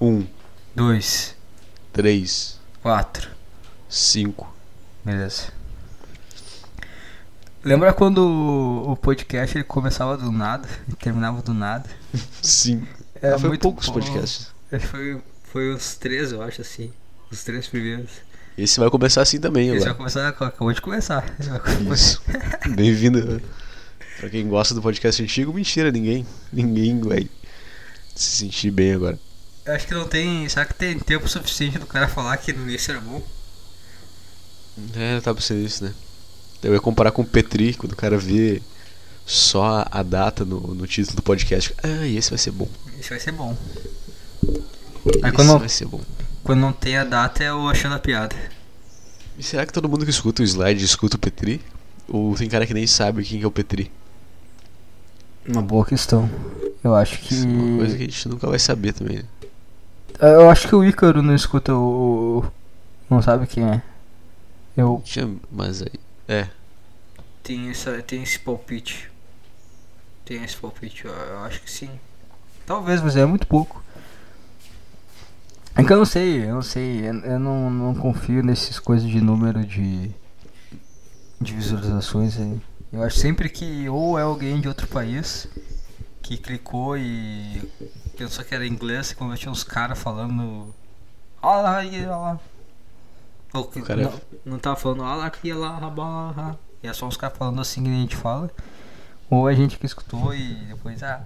Um, dois, três, quatro. cinco. Beleza. Lembra quando o- podcast ele começava do nada e terminava do nada? Sim. É Ah, foi muito poucos bom. podcasts. Foi, foi os três, eu acho, assim. Os três primeiros. Esse vai começar assim também Esse vai começar, acabou de começar. Isso. Bem-vindo. Pra quem gosta do podcast antigo, mentira, ninguém. Ninguém vai se sentir bem agora. Eu acho que não tem. Será que tem tempo suficiente do cara falar que no início era bom? É, tá pensando isso, né? Eu ia comparar com o Petri, quando o cara vê só a data no, no título do podcast. Ah, e esse vai ser bom. Isso vai ser bom. Aí esse quando não, vai ser bom. quando não tem a data é o achando a piada. E será que todo mundo que escuta o slide escuta o Petri? Ou tem cara que nem sabe quem que é o Petri? Uma boa questão. Eu acho que. Isso é uma coisa que a gente nunca vai saber também, né? Eu acho que o Ícaro não escuta o. Não sabe quem é. Eu Mas aí. É. tenho, essa, tenho esse palpite. Tenho esse palpite, eu, eu acho que sim. Talvez, mas é muito pouco. É que eu não sei, eu não sei, eu, eu não, não confio nessas coisas de número de, de visualizações aí. Eu acho sempre que ou é alguém de outro país que clicou e pensou que era inglês quando tinha uns caras falando. Olha lá, olha lá. Ou que cara- não, não tava falando olha lá, aqui, lá, rabá, lá. E é só uns caras falando assim que a gente fala. Ou a gente que escutou e depois, ah,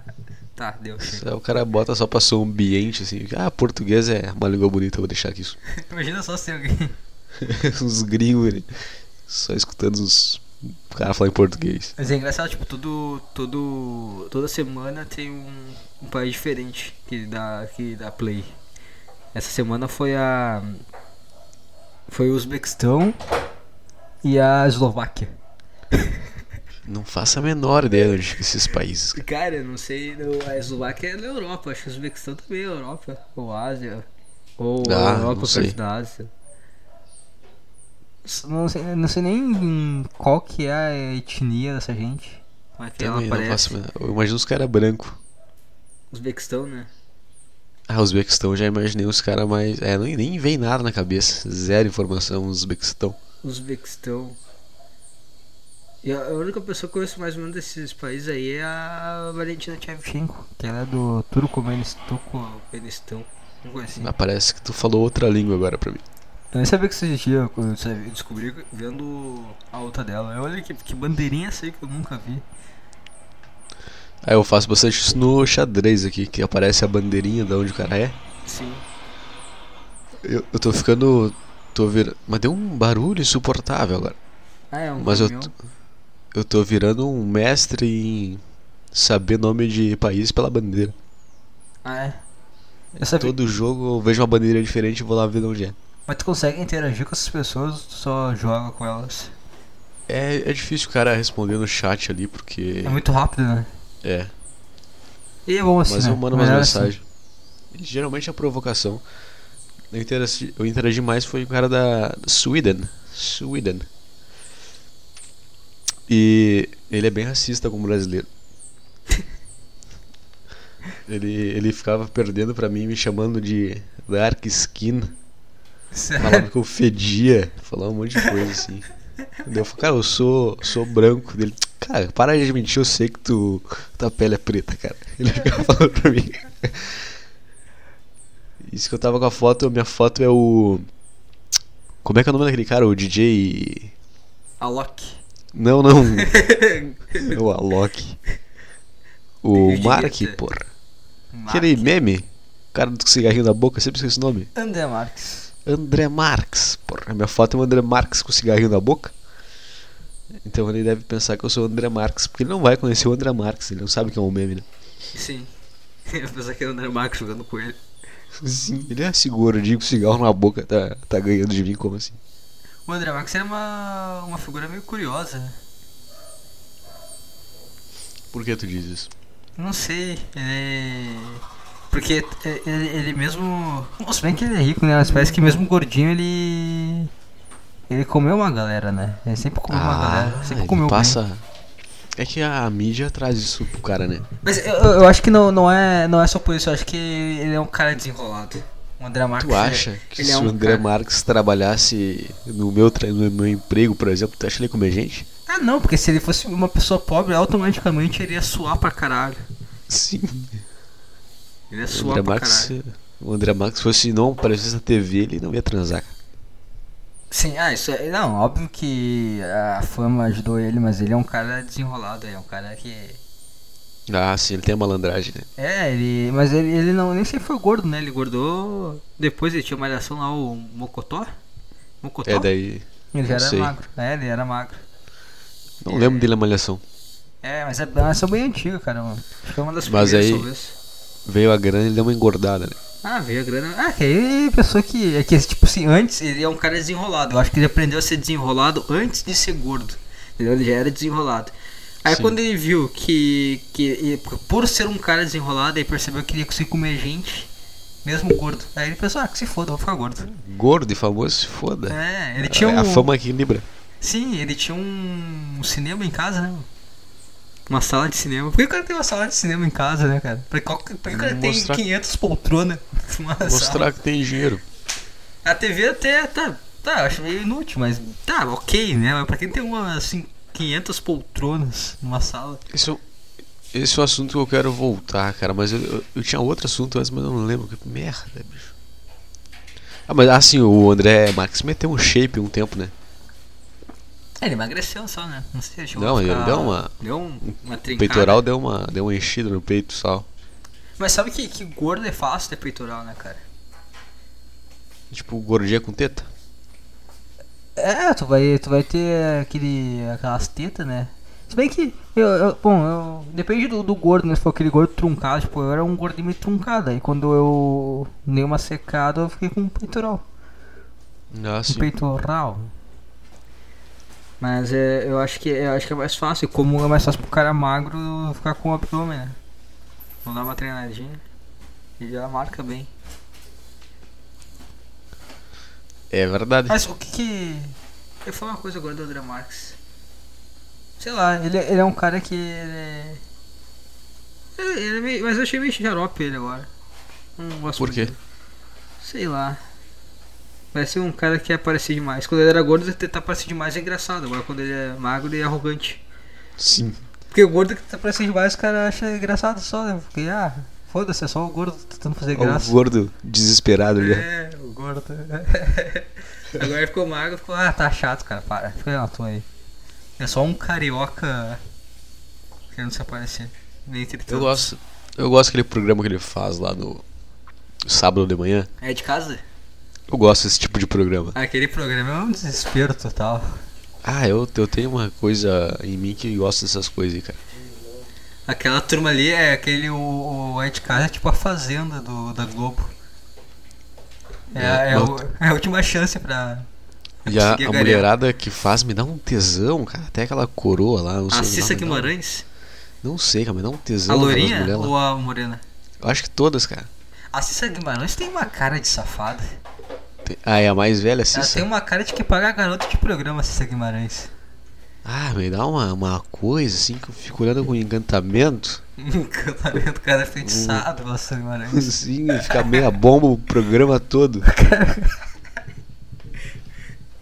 tá, deu, chega. É, O cara bota só pra ser um ambiente assim. Ah, português é uma língua bonita, eu vou deixar aqui isso. Imagina só se alguém. uns gringos, né? Só escutando os caras falar em português. Mas é engraçado, tipo, todo, todo, toda semana tem um, um país diferente que dá, que dá play. Essa semana foi a. Foi o Uzbequistão e a Eslováquia. Não faço a menor ideia de onde ficam esses países. cara. Eu não sei, a Eslováquia é na Europa, acho que o Uzbequistão também é Europa, ou Ásia, ou Ah, Europa perto da Ásia. Não sei, não sei nem qual que é a etnia dessa gente. Como é que ela Também parece? faço Eu imagino os caras brancos. Uzbequistão, né? Ah, Uzbequistão, já imaginei os caras mais. É, nem, nem vem nada na cabeça. Zero informação, Uzbequistão. Uzbequistão. E a única pessoa que eu conheço mais ou menos desses países aí é a Valentina Shevchenko, que ela é do Turcomenistão. Não conheci. Mas parece que tu falou outra língua agora pra mim. Eu nem sabia que isso existia, quando eu descobri vendo a outra dela. Olha que, que bandeirinha essa aí que eu nunca vi. Ah, eu faço bastante isso no xadrez aqui, que aparece a bandeirinha de onde o cara é. Sim. Eu, eu tô ficando. tô virando. Mas deu um barulho insuportável agora. Ah, é um Mas eu, eu tô virando um mestre em saber nome de país pela bandeira. Ah, é. Todo jogo eu vejo uma bandeira diferente e vou lá ver de onde é. Mas tu consegue interagir com essas pessoas ou tu só joga com elas? É, é difícil o cara responder no chat ali, porque. É muito rápido, né? É, E é bom assim, mas né? eu mando umas assim. mensagens. E Geralmente a provocação. Eu interagi, eu interagi mais foi com o cara da Sweden. Sweden. E ele é bem racista como brasileiro. ele, ele ficava perdendo pra mim, me chamando de Dark Skin. Falava que eu fedia, falava um monte de coisa assim. Daí eu falei, cara, eu sou, sou branco. Dele, cara, para de mentir, eu sei que tu, tua pele é preta, cara. Ele ficava falando pra mim. Isso que eu tava com a foto, minha foto é o. Como é que é o nome daquele cara? O DJ. Alok. Não, não. É o Alok. O Mark, Guetta. porra. Aquele meme. O cara do cigarrinho na boca, sempre esqueci o nome. André Marques. André Marques. Porra, minha foto é o André Marques com cigarrinho na boca. Então ele deve pensar que eu sou o André Marques, porque ele não vai conhecer o André Marques, ele não sabe que é um meme, né? Sim. Eu pensava que era o André Marques jogando com ele. Sim. Ele é esse gordinho com cigarro na boca, tá, tá ganhando de mim como assim? O André Marques era uma, uma figura meio curiosa. né? Por que tu diz isso? Não sei, ele. Porque é, ele, ele mesmo. Nossa, bem que ele é rico, né? Mas parece que mesmo gordinho ele. Ele comeu uma galera, né? Ele sempre comeu uma galera. Sempre Ah, ele comeu passa. É que a mídia traz isso pro cara, né? Mas eu, eu acho que não, não, é, não é só por isso, eu acho que ele é um cara desenrolado. O André Marques. Tu acha que ele se é um o André cara- Marques trabalhasse no meu, no meu emprego, por exemplo, tu acha que ele ia comer gente? Ah, não, porque se ele fosse uma pessoa pobre, automaticamente ele ia suar pra caralho. Sim. Ele ia suar André pra Marques, caralho. se o André Marques fosse não aparecesse na TV, ele não ia transar. Sim, ah, isso é. Não, óbvio que a fama ajudou ele, mas ele é um cara desenrolado, é um cara que. Ah, sim, ele tem a malandragem, né? É, ele. Mas ele, ele não nem sempre foi gordo, né? Ele engordou. Depois ele tinha uma malhação lá, o Mocotó. Mocotó? É, daí. Ele já era sei. magro. É, ele era magro. Não lembro dele na malhação. É, mas é uma malhação bem antiga, cara. Mano. Acho que é uma das Mas primeiras, aí- talvez. Veio a grana e deu uma engordada, né? Ah, veio a grana. Ah, que aí pessoa que. É que, tipo assim, antes ele é um cara desenrolado. Eu acho que ele aprendeu a ser desenrolado antes de ser gordo. Entendeu? Ele já era desenrolado. Aí Sim. quando ele viu que, que por ser um cara desenrolado, ele percebeu que ele ia conseguir comer gente, mesmo gordo. Aí ele pensou, ah, que se foda, vou ficar gordo. Gordo e famoso, se foda. É, ele tinha um. A fama equilibra. Sim, ele tinha um cinema em casa, né? Uma sala de cinema. Por que o cara tem uma sala de cinema em casa, né, cara? Por que, por que o cara tem Mostrar- 500 poltronas numa sala? Mostrar que tem dinheiro. A TV até tá, tá, acho meio inútil, mas tá, ok, né? Mas pra quem tem uma, assim, 500 poltronas numa sala. Esse é, um- esse é um assunto que eu quero voltar, cara. Mas eu, eu, eu tinha outro assunto antes, mas eu não lembro. Que merda, bicho. Ah, mas assim, o André Marques meteu um shape um tempo, né? É, ele emagreceu só, né? Não sei chegou Não, a ele deu uma- Deu um- uma O trincada. peitoral deu uma, deu uma enchida no peito só. Mas sabe que, que gordo é fácil ter peitoral, né, cara? Tipo, gordinha com teta. É, tu vai, tu vai ter aquele, aquelas tetas, né? Se bem que, eu, eu- bom, eu, depende do, do gordo, né? Se for aquele gordo truncado, tipo, eu era um gordinho meio truncado. Aí quando eu dei uma secada, eu fiquei com um peitoral. Ah, Um peitoral. Mas é, eu acho que eu acho que é mais fácil, como é mais fácil pro cara magro ficar com o abdômen, né? Vamos dar uma treinadinha e já marca bem. É verdade. Mas o que que. Eu falo uma coisa agora do André Marques. Sei lá, ele, ele é um cara que. Ele é... Ele, ele é meio, mas eu achei meio xarope ele agora. Não gosto Por quê? dele. Sei lá. Parece um cara que aparecer demais. Quando ele era gordo, ele tentar aparecer demais é engraçado. Agora quando ele é magro, ele é arrogante. Sim. Porque o gordo que tá aparecendo demais, os caras acham engraçado só, né? Porque, ah, foda-se, é só o gordo tentando fazer graça. O gordo desesperado já. É, o gordo. Agora ele ficou magro, ficou, ah, tá chato, cara, para. Fica na tua aí. É só um carioca querendo se aparecer. Dentre Eu gosto. Eu gosto daquele programa que ele faz lá no sábado de manhã. É de casa? Eu gosto desse tipo de programa. Aquele programa é um desespero total. Ah, eu, eu tenho uma coisa em mim que gosta dessas coisas aí, cara. Aquela turma ali é aquele. O, o de casa é tipo a fazenda do, da Globo. É, É, é, o- é a última chance pra. E a, a mulherada que faz me dá um tesão, cara. Até aquela coroa lá, não sei. A o Cissa. Guimarães? Não sei, cara, mas dá um tesão. A Lourinha ou a Morena? Eu acho que todas, cara. A Cissa Guimarães tem uma cara de safada. Ah, é a mais velha, Ela Cissa? tem uma cara de que paga garota de programa, Cissa Guimarães. Ah, me dá uma, uma coisa assim que eu fico olhando com encantamento. Encantamento, cara é feitiçado pela Cissa Guimarães. Assim, fica meia bomba o programa todo.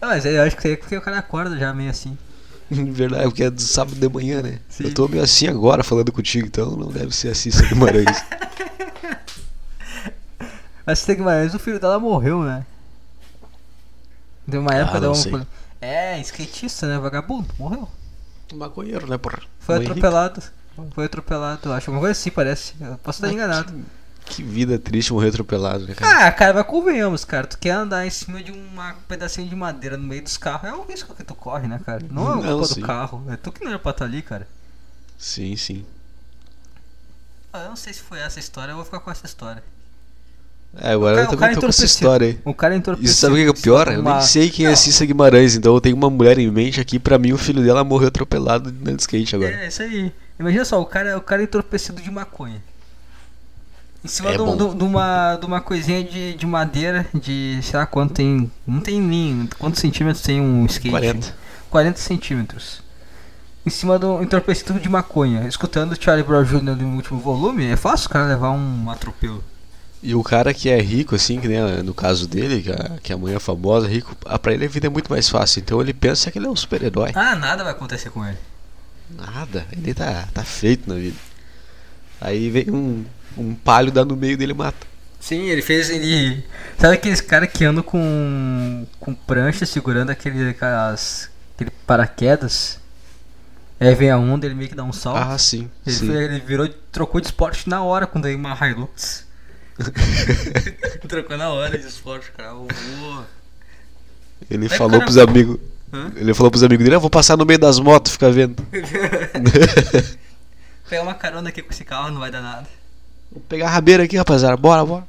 Não, mas eu acho que é porque o cara acorda já meio assim. Verdade, porque é do sábado de manhã, né? Sim. Eu tô meio assim agora falando contigo, então não deve ser assim, Cissa Guimarães. A Cissa Guimarães, o filho dela morreu, né? Deu uma época Ah, não um- sei. É, skatista, né? Vagabundo, morreu. Maconheiro, né, porra? Foi Mãe rica. atropelado. Foi atropelado, acho. Uma coisa assim, parece. Eu posso estar Ah, enganado. Que, que vida triste morrer atropelado, né, cara? Ah, cara, mas convenhamos, cara. Tu quer andar em cima de uma- um pedacinho de madeira no meio dos carros. É o risco que tu corre, né, cara? Não é a culpa sim. do carro. É tu que não era pra estar ali, cara. Sim, sim. Ah, eu não sei se foi essa história, eu vou ficar com essa história. É, agora O eu cara- o também cara tô com essa entorpecido. história aí. O cara entorpecido. E sabe o que é o pior? Eu nem sei quem é Não. Cissa Guimarães, então eu tenho uma mulher em mente aqui, pra mim o filho dela morreu atropelado no skate agora. É, isso aí. Imagina só, o cara, o cara entorpecido de maconha. Em cima É de, de- de uma, de uma coisinha de, de madeira de, sei lá quanto tem. Não tem nem. Quantos centímetros tem um skate? 40. 40 centímetros. em cima do entorpecimento de maconha, escutando Charlie Brown Jr. no último volume, é fácil o cara levar um atropelo. E o cara que é rico, assim, que nem no caso dele, que a, que a mãe é famosa, rico, ah, pra ele a vida é muito mais fácil. Então ele pensa que ele é um super-herói. Ah, nada vai acontecer com ele. Nada, ele tá, tá feito na vida. Aí vem um, um palho dá no meio dele e mata. Sim, ele fez. Ele. Sabe aqueles caras que andam com. com prancha segurando aquele, aquelas, aquele paraquedas? Aí vem a onda, ele meio que dá um salto. Ah, sim. Ele, sim. foi- ele virou, trocou de esporte na hora quando veio uma Hilux. Trocou na hora de esporte, cara. Vou. Ele Vai, falou pros amigos. Ele falou pros amigos dele, ah, vou passar no meio das motos, fica vendo. Pegar uma carona aqui com esse carro não vai dar nada. Vou pegar a rabeira aqui, rapaziada. Bora, bora.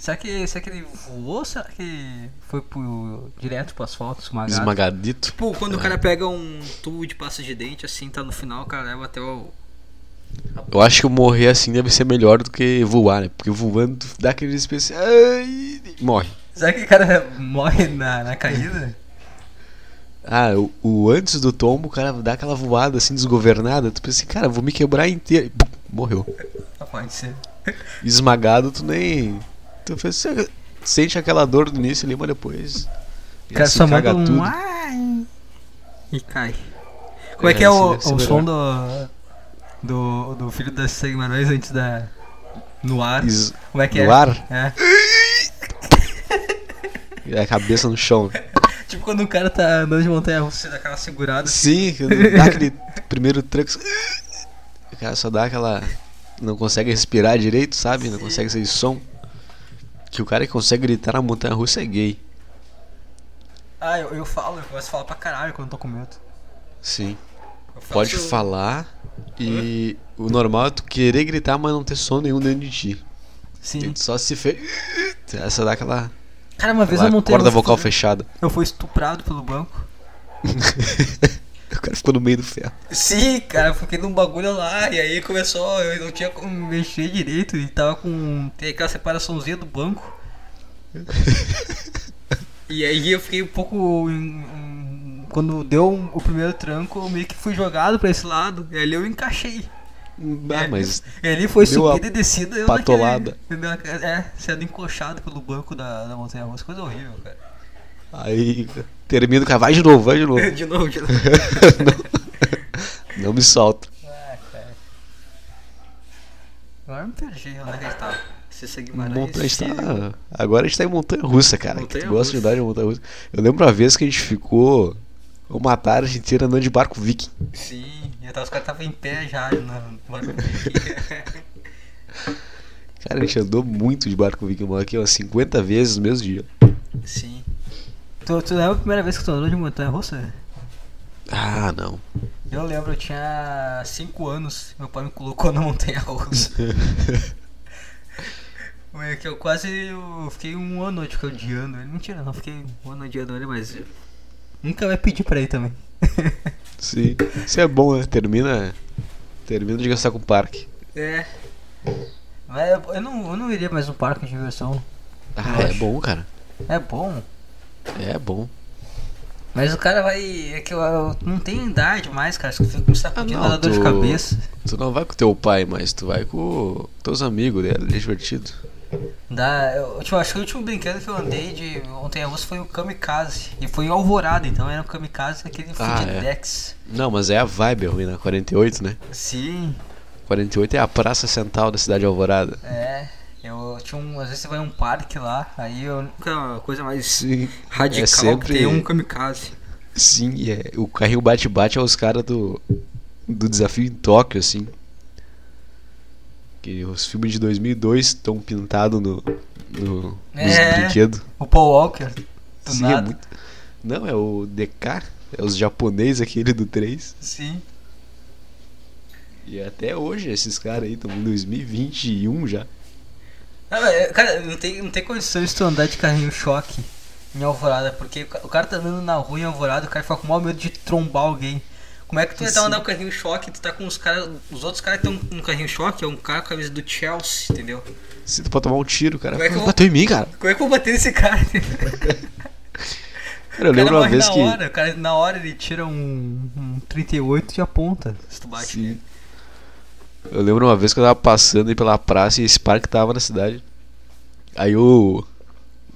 Será que, será que ele voou ou será que foi pro, direto pro asfalto esmagado? Esmagadito. Tipo, quando o cara pega um tubo de pasta de dente, assim, tá no final, o cara leva até o. Eu acho que morrer assim deve ser melhor do que voar, né? Porque voando dá aquele espécie. Ai, morre. Será que o cara morre na, na caída? Ah, o, o antes do tombo, o cara dá aquela voada assim desgovernada. Tu pensa assim, cara, vou me quebrar inteiro. E, pum, morreu. Ah, Pode ser. Esmagado, tu nem. Tu pensa, sente aquela dor no início ali, mas depois. O cara só manda um tudo. ai e cai. Como é, É, que é o, o som do, do, do filho da Guimarães antes da. No ar? Es- Como é que é? no ar? É. E a cabeça no chão. Tipo quando o cara tá andando de montanha russa, você dá aquela segurada. Sim, dá aquele primeiro tranco. O cara só dá aquela. Não consegue respirar direito, sabe? Não consegue sair som. Que o cara que consegue gritar na montanha russa é gay. Ah, eu, eu falo, eu começo a falar pra caralho quando eu tô com medo. Sim. Faço- Pode falar e o normal é tu querer gritar, mas não ter som nenhum dentro de ti. Sim. Só se fez. Essa dá aquela, Cara, uma vez eu montei. corda vocal fechada. Eu fui estuprado pelo banco. o cara ficou no meio do ferro. Sim, cara, eu fiquei num bagulho lá e aí começou, eu não tinha como mexer direito e tava com. Tem aquela separaçãozinha do banco. E aí eu fiquei um pouco. Quando deu o primeiro tranco, eu meio que fui jogado pra esse lado. E ali eu encaixei. Ah, mas E ali foi subida e descida. Eu patolada. naquele- é, sendo encoxado pelo banco da, da montanha russa. Coisa horrível, cara. aí termina o cara, vai de novo, vai de novo. De novo, de novo. não, não me solta. Ah, cara. Agora eu me perdi, onde é que a gente tava? Se seguir gente tá- Agora a gente tá em montanha russa, cara. que Montanha tu gosta de andar de montanha russa. Eu lembro uma vez que a gente ficou uma tarde inteira andando de barco viking. Sim, até os caras estavam em pé já no barco. Cara, a gente andou muito de barco viking, mano, aqui umas 50 vezes no mesmo dia. Sim. Tu, tu lembra a primeira vez que tu andou de montanha russa? Ah, não. Eu lembro, eu tinha 5 anos, meu pai me colocou na montanha russa. É que eu quase eu fiquei um ano tipo, odiando ele. Mentira, não fiquei um ano odiando ele, mas nunca vai pedir pra ir também. Sim. Isso é bom, né? Termina. Termina de gastar com o parque. É. Mas eu- eu não, eu não iria mais no parque de diversão. Ah, Eu é acho. bom, cara. É bom. É bom. Mas o cara vai. É que eu, eu não tenho idade mais, cara. Acho que fica me sacudindo, Ah, não, dá dor de tu- cabeça. Tu não vai com teu pai, mas tu vai com teus amigos dele, é divertido. Dá, eu, tipo, acho que o último brinquedo que eu andei de ontem russa foi o Kamikaze. E foi em Alvorada, então era um Kamikaze aquele Ah, é. Fudidex. Não, mas é a vibe ruim na 48, né? Sim, 48 é a praça central da cidade de Alvorada. é. Eu tinha um. Às vezes você vai em um parque lá, aí eu nunca. coisa mais Sim. radical é sempre- que tem um Kamikaze. Sim, é, o carrinho bate-bate é os caras do, do desafio em Tóquio, assim. Que os filmes de 2002 estão pintados no, no, nos É. brinquedos. O Paul Walker, do Sim, é nada. muito. Não, é o DK, é os japoneses aquele do 3. Sim. E até hoje esses caras aí estão em 2021 já. Não, é, cara, não tem, não tem condições de tu andar de carrinho choque em Alvorada, porque o cara tá andando na rua em Alvorada, o cara fica com o maior medo de trombar alguém. Como é que tu vai Sim. andando com carrinho choque, tu tá com os caras. Os outros caras que estão no carrinho choque é um cara com a camisa do Chelsea, entendeu? Se tu pode tomar um tiro, cara. Como é que eu vou- Bateu em mim, cara. Como é que eu vou bater nesse cara? Cara, eu lembro uma vez na que. Hora, o cara, na hora ele tira um, um 38 e aponta. Se tu bate Sim. nele. Eu lembro uma vez que eu tava passando aí pela praça e esse parque tava na cidade. Aí o.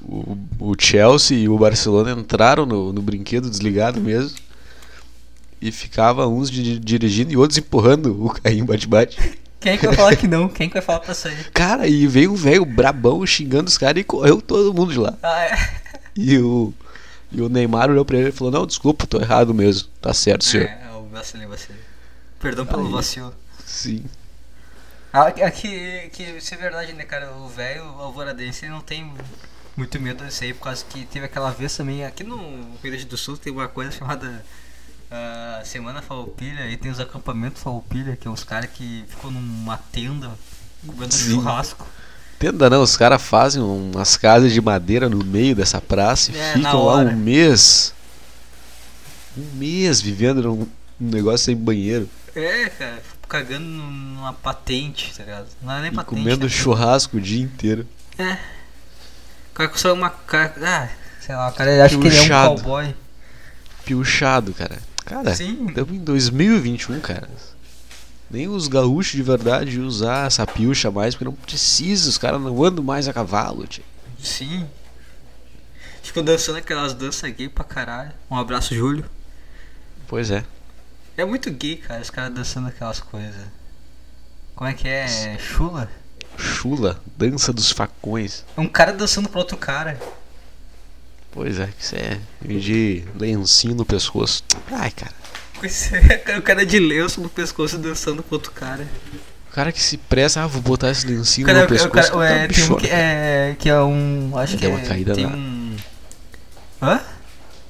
O, o Chelsea e o Barcelona entraram no, no brinquedo desligado mesmo. E ficava uns di- dirigindo e outros empurrando o carrinho bate-bate. Quem é que vai falar que não? Quem é que vai falar pra sair? Cara, e veio um velho brabão xingando os caras e correu todo mundo de lá. Ah, é. E o, e o Neymar olhou pra ele e falou: Não, desculpa, tô errado mesmo. Tá certo, senhor. É, eu vacilei, vacilei. Perdão pelo Aí. vacilo. Sim. Ah, que, que, que isso é verdade, né, cara? O velho alvoradense não tem muito medo disso aí, por causa que teve aquela vez também. Aqui no Rio Grande do Sul tem uma coisa chamada ah, Semana Farroupilha, e tem os acampamentos Farroupilha, que é os caras que ficam numa tenda comendo Sim. churrasco. Tenda não, os caras fazem umas casas de madeira no meio dessa praça e É, ficam lá um mês. Um mês vivendo num, negócio sem banheiro. É, cara, cagando numa patente, tá ligado? Não é nem E patente. comendo né? churrasco o dia inteiro. É. O cara consegue uma cara. Ah, sei lá, o cara acha que ele é um cowboy. Piochado, cara. Cara, Sim. estamos em 2021, cara. Nem os gaúchos de verdade usar essa pilcha mais, porque não precisa, os caras não andam mais a cavalo, tio. Sim. Ficou dançando aquelas danças gay pra caralho. Um abraço, Júlio. Pois é. É muito gay, cara, os caras dançando aquelas coisas. Como é que é? Chula? Chula, dança dos facões. É um cara dançando pro outro cara. Pois é, isso é de lencinho no pescoço. Ai, cara. Pois é, O cara de lenço no pescoço dançando pro outro cara. O cara que se pressa, ah, vou botar esse lencinho cara, no o pescoço. cara, é, tá tem um que é, que é um. Acho que Deu é, uma caída tem na- um. Hã?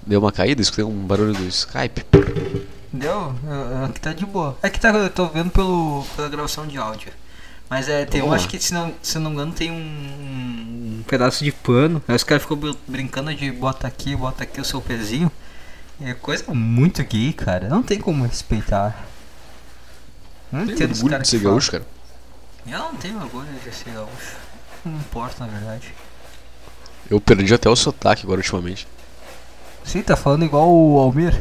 Deu uma caída, escutei um barulho do Skype. Deu? Eu- eu- Aqui tá de boa. É que tá, eu tô vendo pelo, pela gravação de áudio. Mas é, tem, eu acho que se não, se não me engano tem um pedaço de pano. Aí os caras ficam br- brincando de bota aqui, bota aqui o seu pezinho. É coisa muito gay, cara. Não tem como respeitar. Não Tem entendo orgulho de ser gaúcho, cara. Eu não tenho orgulho de ser gaúcho. Não importa, na verdade. Eu perdi até o sotaque agora ultimamente. Você tá falando igual o Almir?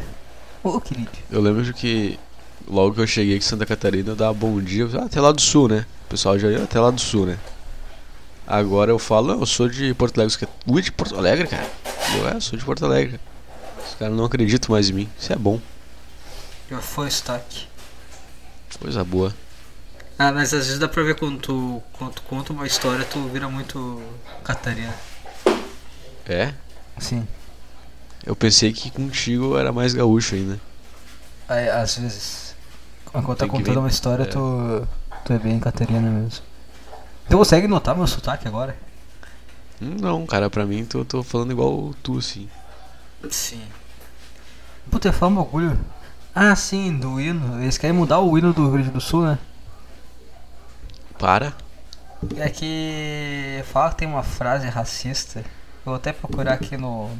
Ô, querido. Eu lembro de que logo que eu cheguei aqui em Santa Catarina, eu dava bom dia. Ah, até lá do sul, né? O pessoal já ia até lá do sul, né? Agora eu falo, eu sou de Porto Alegre. Você quer- Tu é de Porto Alegre, cara? Eu, é, eu sou de Porto Alegre. Os caras não acreditam mais em mim. Isso é bom. Já foi o sotaque. Coisa boa. Ah, mas às vezes dá pra ver quando tu, quando tu conta uma história, tu vira muito Catarina. É? Sim. Eu pensei que contigo era mais gaúcho ainda. Às vezes. Quando tá contando uma história, É. tu, tu é bem Catarina mesmo. Tu consegue notar meu sotaque agora? Não, cara, pra mim tô, tô falando igual tu, assim. Sim. Puta, eu falo um bagulho. Ah, sim, do hino. Eles querem mudar o hino do Rio Grande do Sul, né? Para. É que fala que tem uma frase racista. Eu vou até procurar aqui no,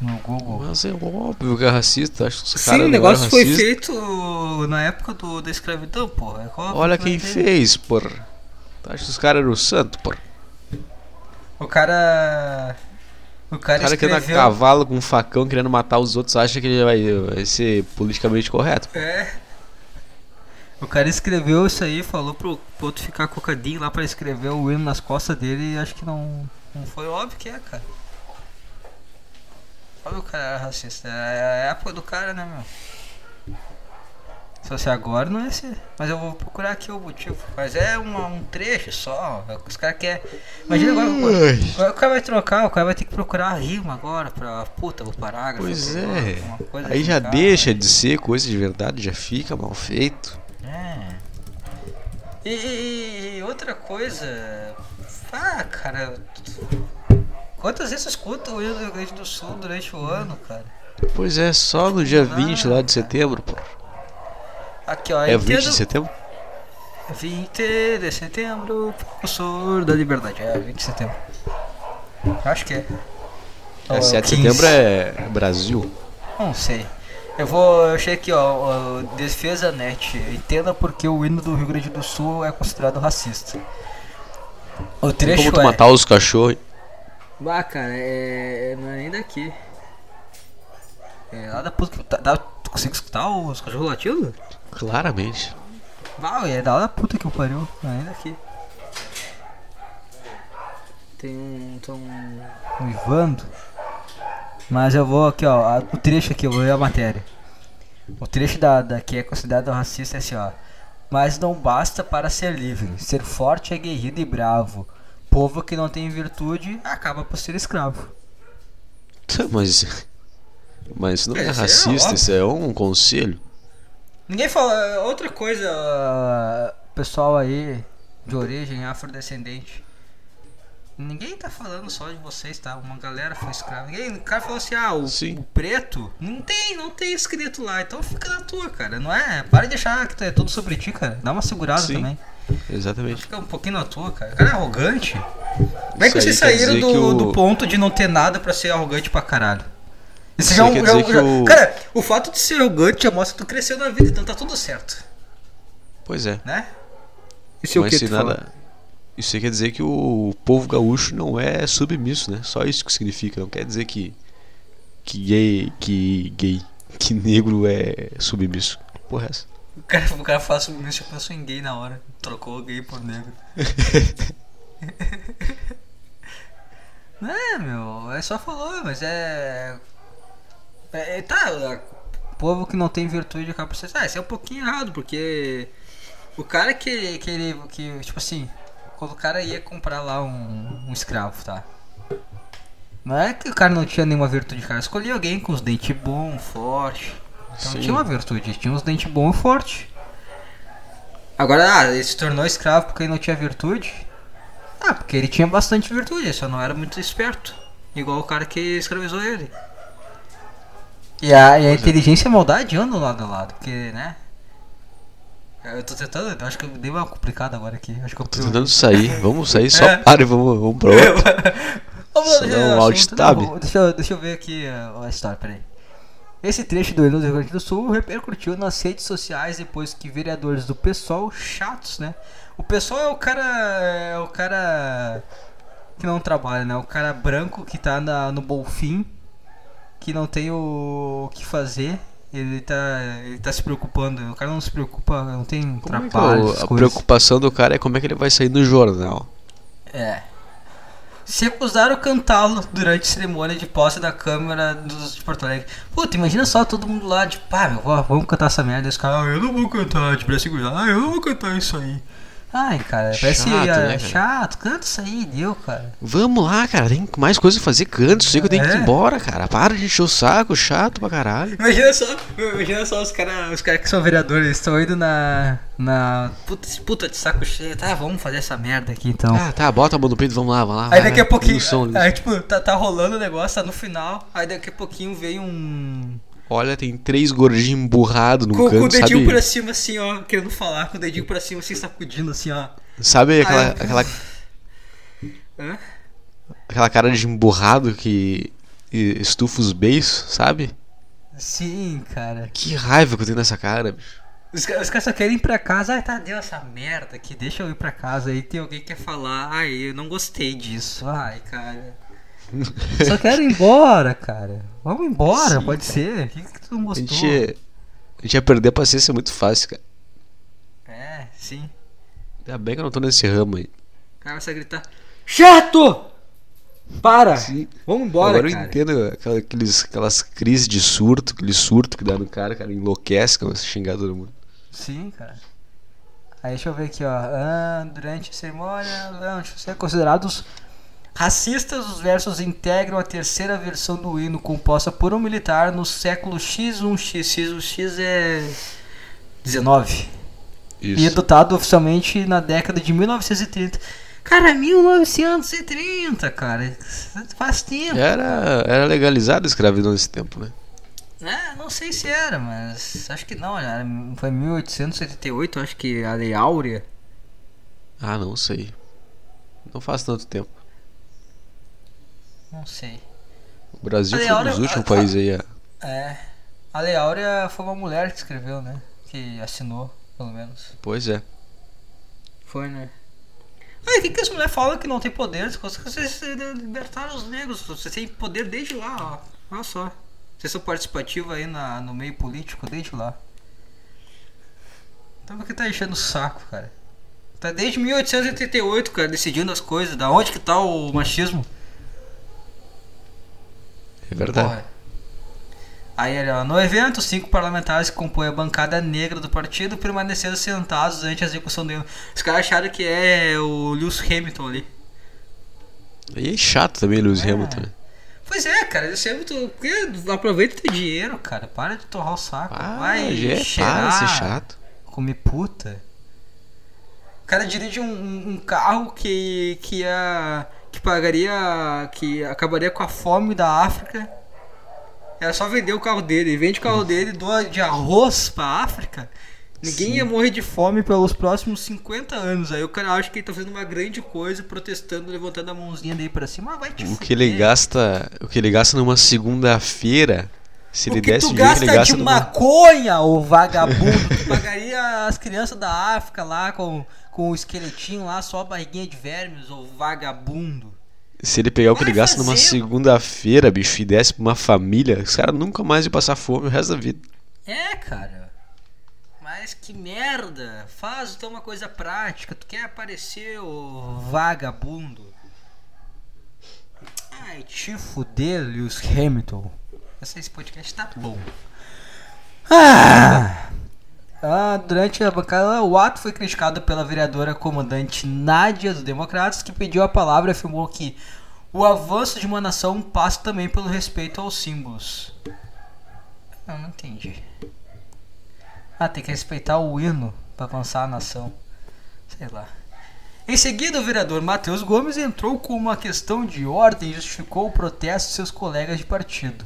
no Google. Mas é óbvio que é racista. Acho que os Sim, caras o não eram negócio foi feito na época do, da escravidão, porra. É Olha que quem fez, porra. Tu acha que os caras eram santo, porra? O cara. O cara, O cara que anda a escreveu. cavalo com um facão querendo matar os outros acha que ele vai, vai ser politicamente correto. É. O cara escreveu isso aí, falou pro, pro outro ficar cocadinho lá pra escrever o hino nas costas dele e acho que não. Não foi óbvio que é, cara. Olha o cara era racista. É a época do cara, né, meu? Se fosse agora, não ia ser. Mas eu vou procurar aqui o motivo. Mas é uma- um trecho só. é Os caras querem. Imagina agora. Agora o cara vai trocar, o cara vai ter que procurar a rima agora pra puta, o parágrafo. Pois é. Aí já ficar- deixa de ser coisa de verdade, já fica mal feito. É. E, e- e outra coisa. Ah, cara. Quantas vezes você escuta o Rio Grande do Sul durante o ano, cara? Pois é, só no dia 20 lá de setembro, pô. Aqui, ó. É 20 entendo- de setembro? 20 de setembro, professor da liberdade. É, 20 de setembro. Acho que é. Ou É, o 7 de 15? setembro é Brasil. Não sei. Eu vou. Eu achei aqui, ó. Defesa net. Entenda porque o hino do Rio Grande do Sul é considerado racista. O Tem trecho como tu é. matar os cachorros? Ah, cara, é. Não é nem daqui. É lá da puta. Tá, tá, tu consegue escutar os cachorros latindo? Claramente. Uau, é da hora da puta que eu pariu. Ainda aqui. Tem um. Tão. uivando. Mas eu vou aqui, ó. a- O trecho aqui, eu vou ler a matéria. O trecho da, da que é considerado racista é assim, ó. Mas não basta para ser livre. Ser forte, aguerrido e bravo. Povo que não tem virtude acaba por ser escravo. Tá, Mas. Mas isso não é é racista, isso é um conselho. Ninguém fala. Outra coisa, pessoal aí de origem afrodescendente. Ninguém tá falando só de vocês, tá? Uma galera foi escrava. Ninguém, o cara falou assim: ah, o, Sim. o preto. Não tem, não tem escrito lá. Então fica na tua, cara. Não é? Para de achar que é tudo sobre ti, cara. Dá uma segurada Sim. também. Exatamente. Fica um pouquinho na tua, cara. O cara é arrogante. Como é que vocês saíram do, o- do ponto de não ter nada pra ser arrogante pra caralho? Isso já já que já- o- Cara, o fato de ser arrogante já mostra que tu cresceu na vida, então tá tudo certo, Pois é. né? Isso é o que tu nada. fala? Isso quer dizer que o povo gaúcho não é submisso, né? Só isso que significa. Não quer dizer que. Que gay. Que gay. Que negro é submisso. Porra, é essa? O cara, o cara fala sobre isso, já pensou em gay na hora. Trocou gay por negro. Não é, meu, é só falou, mas é. É, é, tá, é, povo que não tem virtude acaba por ser. Ah, isso é um pouquinho errado, porque o cara que, que ele. Que, tipo assim, quando o cara ia comprar lá um, um escravo, tá? Não é que o cara não tinha nenhuma virtude, cara. Escolhia alguém com os dentes bons, forte. Então Sim. tinha uma virtude, tinha uns dentes bons e fortes. Agora, ah, ele se tornou escravo porque ele não tinha virtude? Ah, porque ele tinha bastante virtude, ele só não era muito esperto. Igual o cara que escravizou ele. E a, e a inteligência e a maldade andam lado a lado, porque, né? Eu tô tentando, eu acho que eu dei uma complicada agora aqui. Acho que eu Tô tentando sair. Vamos sair, só É. para e vamos, vamos pra outro. Vamos deixa dá um alt tab. Deixa, eu- deixa eu ver aqui uh, a história, peraí. Esse trecho do Hino do Rio Grande do Sul repercutiu nas redes sociais depois que vereadores do PSOL, chatos, né? O PSOL é o cara. É o cara que não trabalha, né? O cara branco que tá na, no Bolfim, que não tem o, que fazer. Ele tá, ele tá se preocupando. O cara não se preocupa, não tem Como é que trabalho. o- essas a preocupação do cara é como é que ele vai sair no jornal. É. Se recusaram cantá-lo durante a cerimônia de posse da Câmara dos, de Porto Alegre. Puta, imagina só todo mundo lá, de pá, meu, vó, vamos cantar essa merda. E os caras, ah, eu não vou cantar, de braço cruzado, ah, eu não vou cantar isso aí. Ai, cara, parece Chato, né, cara? chato, canta isso aí, deu, cara. Vamos lá, cara, tem mais coisa a fazer. Canto, sei que eu tenho que ir É. embora, cara. Para de encher o saco, chato pra caralho. Imagina só, imagina só os caras os cara que são vereadores, eles estão indo na. na. Puta, puta de saco cheio, tá, vamos fazer essa merda aqui então. Ah, tá, bota a mão no peito, vamos lá, vamos lá. Aí vai, daqui a vai. pouquinho, som, aí tipo, tá, tá rolando o negócio, tá no final, aí daqui a pouquinho veio um. Olha, tem três gordinhos emburrados no Com, com o canto, dedinho sabe? pra cima assim, ó, querendo falar, com o dedinho pra cima assim, sacudindo assim, ó. Sabe aquela, Ah, eu- aquela, Hã? aquela cara de emburrado que estufa os beiços, sabe? Sim, cara. Que raiva que eu tenho nessa cara, bicho. Os caras só querem ir pra casa, ai tá, deu essa merda aqui, deixa eu ir pra casa. Aí tem alguém que quer falar, ai, eu não gostei disso, ai, cara. Só quero ir embora, cara. Vamos embora, Sim, pode ser. O que, que tu não A gostou? gente, ia- a gente ia perder a paciência muito fácil, cara. É, sim. Ainda bem que eu não tô nesse ramo aí. O cara vai gritar, chato! Para! Sim. Vamos embora, Agora eu cara. entendo aquela- aqueles, aquelas crises de surto, aquele surto que dá no cara, cara, enlouquece com esse xingar todo mundo. Sim, cara. Aí deixa eu ver aqui, ó. Ah, durante a cerimônia, não, eu ser considerados racistas, os versos integram a terceira versão do hino composta por um militar no século X1X. X1X é 19. E Isso. adotado oficialmente na década de 1930. Cara, 1930, cara. Faz tempo. Era, era legalizada a escravidão nesse tempo, né? É, não sei se era, mas acho que não. Era, foi 1878, acho que a Lei Áurea. Ah, não sei. Não faz tanto tempo. Não sei. O Brasil Ali, foi um dos últimos a- países aí a... É. A Lei Áurea foi uma mulher que escreveu, né? Que assinou, pelo menos. Pois é. Foi, né? Ah, o que, que as mulheres falam que não tem poder? Vocês libertaram os negros. Vocês têm poder desde lá, ó. Olha só. Vocês são participativos aí na, no meio político desde lá. Então por que tá enchendo o saco, cara? Tá desde 1888, cara, decidindo as coisas. Da onde que tá o machismo? É verdade. Porra. Aí, olha, no evento, cinco parlamentares que compõem a bancada negra do partido permaneceram sentados durante a execução dele. Os caras acharam que é o Lewis Hamilton ali. E é chato também, Lewis É. Hamilton. né? Pois é, cara, Lewis Hamilton, aproveita o teu dinheiro, cara. Para de torrar o saco. Ah, Vai já é, cheirar, para de ser chato. comer puta. O cara dirige um, um- carro que, que ia. Que pagaria. que acabaria com a fome da África. Era só vender o carro dele. Ele vende o carro dele, doa de arroz pra África. Ninguém ia morrer de fome pelos próximos 50 anos. Aí o cara acha que ele tá fazendo uma grande coisa, protestando, levantando a mãozinha daí pra cima. Ah, vai te O que ele gasta, o que ele gasta numa segunda-feira, se ele o que desse tu dinheiro ele gasta de numa... maconha, ô vagabundo, tu pagaria as crianças da África lá com, com o esqueletinho lá, só a barriguinha de vermes, ô vagabundo. Se ele pegar o que ele gasta numa segunda-feira, bicho, e desse pra uma família, os caras nunca mais iam passar fome o resto da vida. É, cara. Mas que merda. Faz então uma coisa prática. Tu quer aparecer, ô vagabundo. Ai, te fuder, Lewis Hamilton. Esse podcast tá bom. Ah! Ah, durante a bancada, o ato foi criticado pela vereadora comandante Nádia dos Democratas, que pediu a palavra e afirmou que o avanço de uma nação passa também pelo respeito aos símbolos. Eu não entendi. Ah, tem que respeitar o hino para avançar a nação. Sei lá. Em seguida, o vereador Matheus Gomes entrou com uma questão de ordem e justificou o protesto de seus colegas de partido.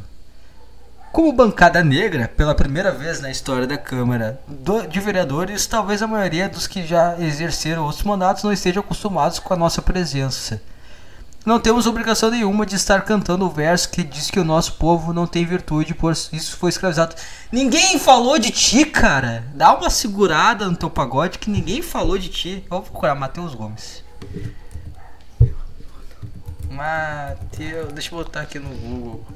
Como bancada negra, pela primeira vez na história da Câmara do- de Vereadores, talvez a maioria dos que já exerceram outros mandatos não estejam acostumados com a nossa presença. Não temos obrigação nenhuma de estar cantando o verso que diz que o nosso povo não tem virtude, por isso foi escravizado. Ninguém falou de ti, cara. Dá uma segurada no teu pagode que ninguém falou de ti. Vou procurar Matheus Gomes. Mateus, deixa eu botar aqui no Google.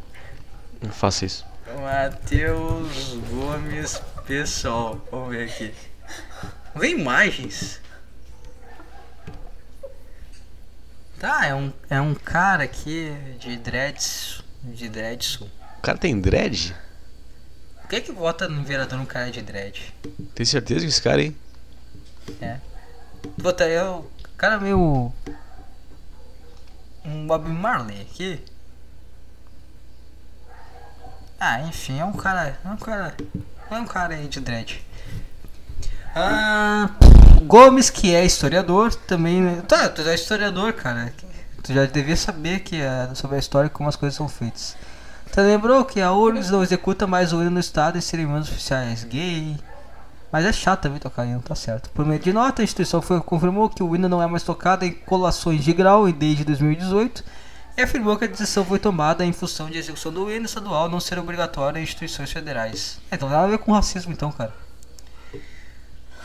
Faça isso. Matheus Gomes pessoal. Vamos ver aqui. Vem imagens. Tá, é um, é um cara aqui de dreads. De dreads. O cara tem dread? Por que que vota no vereador um cara de dread? Tem certeza que esse cara, hein? Votaria o cara meio. Um Bob Marley aqui. Ah, enfim, é um cara. É um cara. É um cara aí de dread. Ah, Gomes, que é historiador, também. Tá, tu é historiador, cara. Tu já devia saber que é sobre a história como as coisas são feitas. Tu lembrou que a URGS não executa mais o hino no estado em cerimônias oficiais gay? Mas é chato também tocar hino, tá certo. Por meio de nota, a instituição foi, confirmou que o hino não é mais tocado em colações de grau desde 2018 e afirmou que a decisão foi tomada em função de execução do hino estadual não ser obrigatória em instituições federais. É, então nada a ver com racismo então, cara.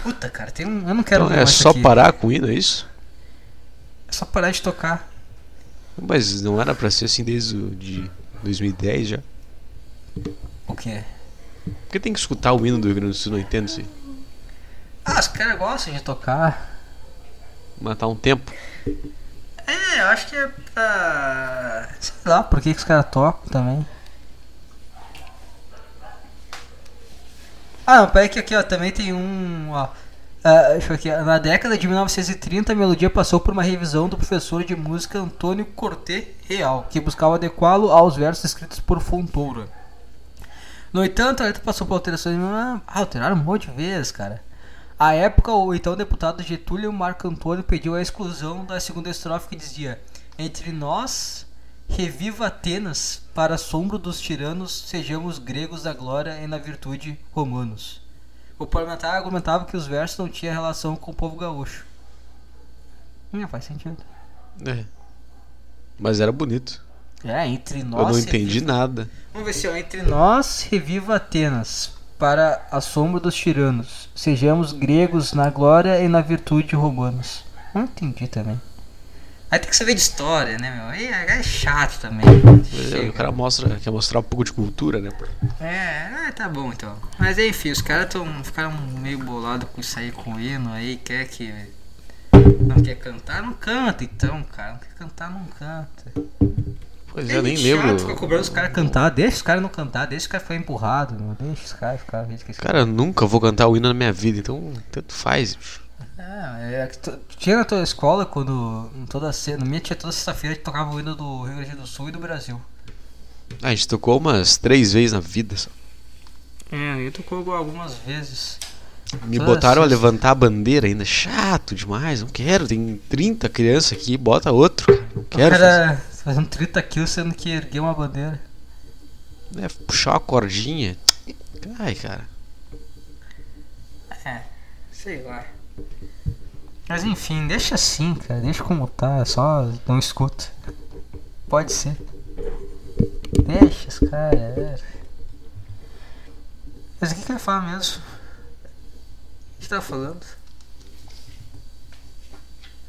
Puta, cara, tem um... eu não quero Então é só aqui. parar com o hino, é isso? É só parar de tocar. Mas não era pra ser assim desde o de 2010 já? O quê? Por que tem que escutar o hino do Rio Grande do Sul? Não entendo isso aí. Ah, os caras gostam de tocar. Matar um tempo. É, eu acho que é pra. Sei lá, por que, que os caras tocam também. Ah, não, peraí que aqui, ó, também tem um, ó. ah, deixa eu aqui, na década de 1930, a melodia passou por uma revisão do professor de música Antônio Corté Real, que buscava adequá-lo aos versos escritos por Fontoura. No entanto, a letra passou por alterações. Ah, alteraram um monte de vezes, cara. À época, o então deputado Getúlio Marco Antônio pediu a exclusão da segunda estrofe que dizia: Entre nós, reviva Atenas, para assombro dos tiranos, sejamos gregos da glória e na virtude romanos. O parlamentar argumentava que os versos não tinham relação com o povo gaúcho. Não faz sentido. É. Mas era bonito. É, entre nós. Eu não entendi reviva- nada. Vamos ver se ó, entre nós reviva Atenas, para a sombra dos tiranos. Sejamos gregos na glória e na virtude romanos. Não entendi também. Aí tem que saber de história, né, meu? Aí é chato também. É, o cara mostra, quer mostrar um pouco de cultura, né? É, é tá bom então. Mas enfim, os caras tão, ficaram meio bolados com isso aí com o hino aí, quer que. Não quer cantar, não canta então, cara. Não quer cantar, não canta. Pois é, eu nem lembro. Fica cobrando os caras cantar, deixa os caras não cantar, deixa os caras ficar empurrado, meu. deixa os caras ficar. Cara, eu nunca vou cantar o hino na minha vida, então tanto faz, bicho. É, é tinha na tua escola quando. Toda, no minha tinha toda sexta-feira que tocava o hino do Rio Grande do Sul e do Brasil. Ah, a gente tocou umas três vezes na vida só. É, eu tocou algumas vezes. Me toda botaram sexta. a levantar a bandeira ainda. Chato demais, não quero. Tem 30 crianças aqui, bota outro. Não quero. O cara fazer. Fazendo 30 kills sendo que ergueu uma bandeira. É, puxar uma cordinha. Ai, cara. É, sei lá. Mas enfim, deixa assim, cara. Deixa como tá. Só não escuta. Pode ser. Deixa os caras. É. Mas o que, que eu ia falar mesmo? O que tava falando?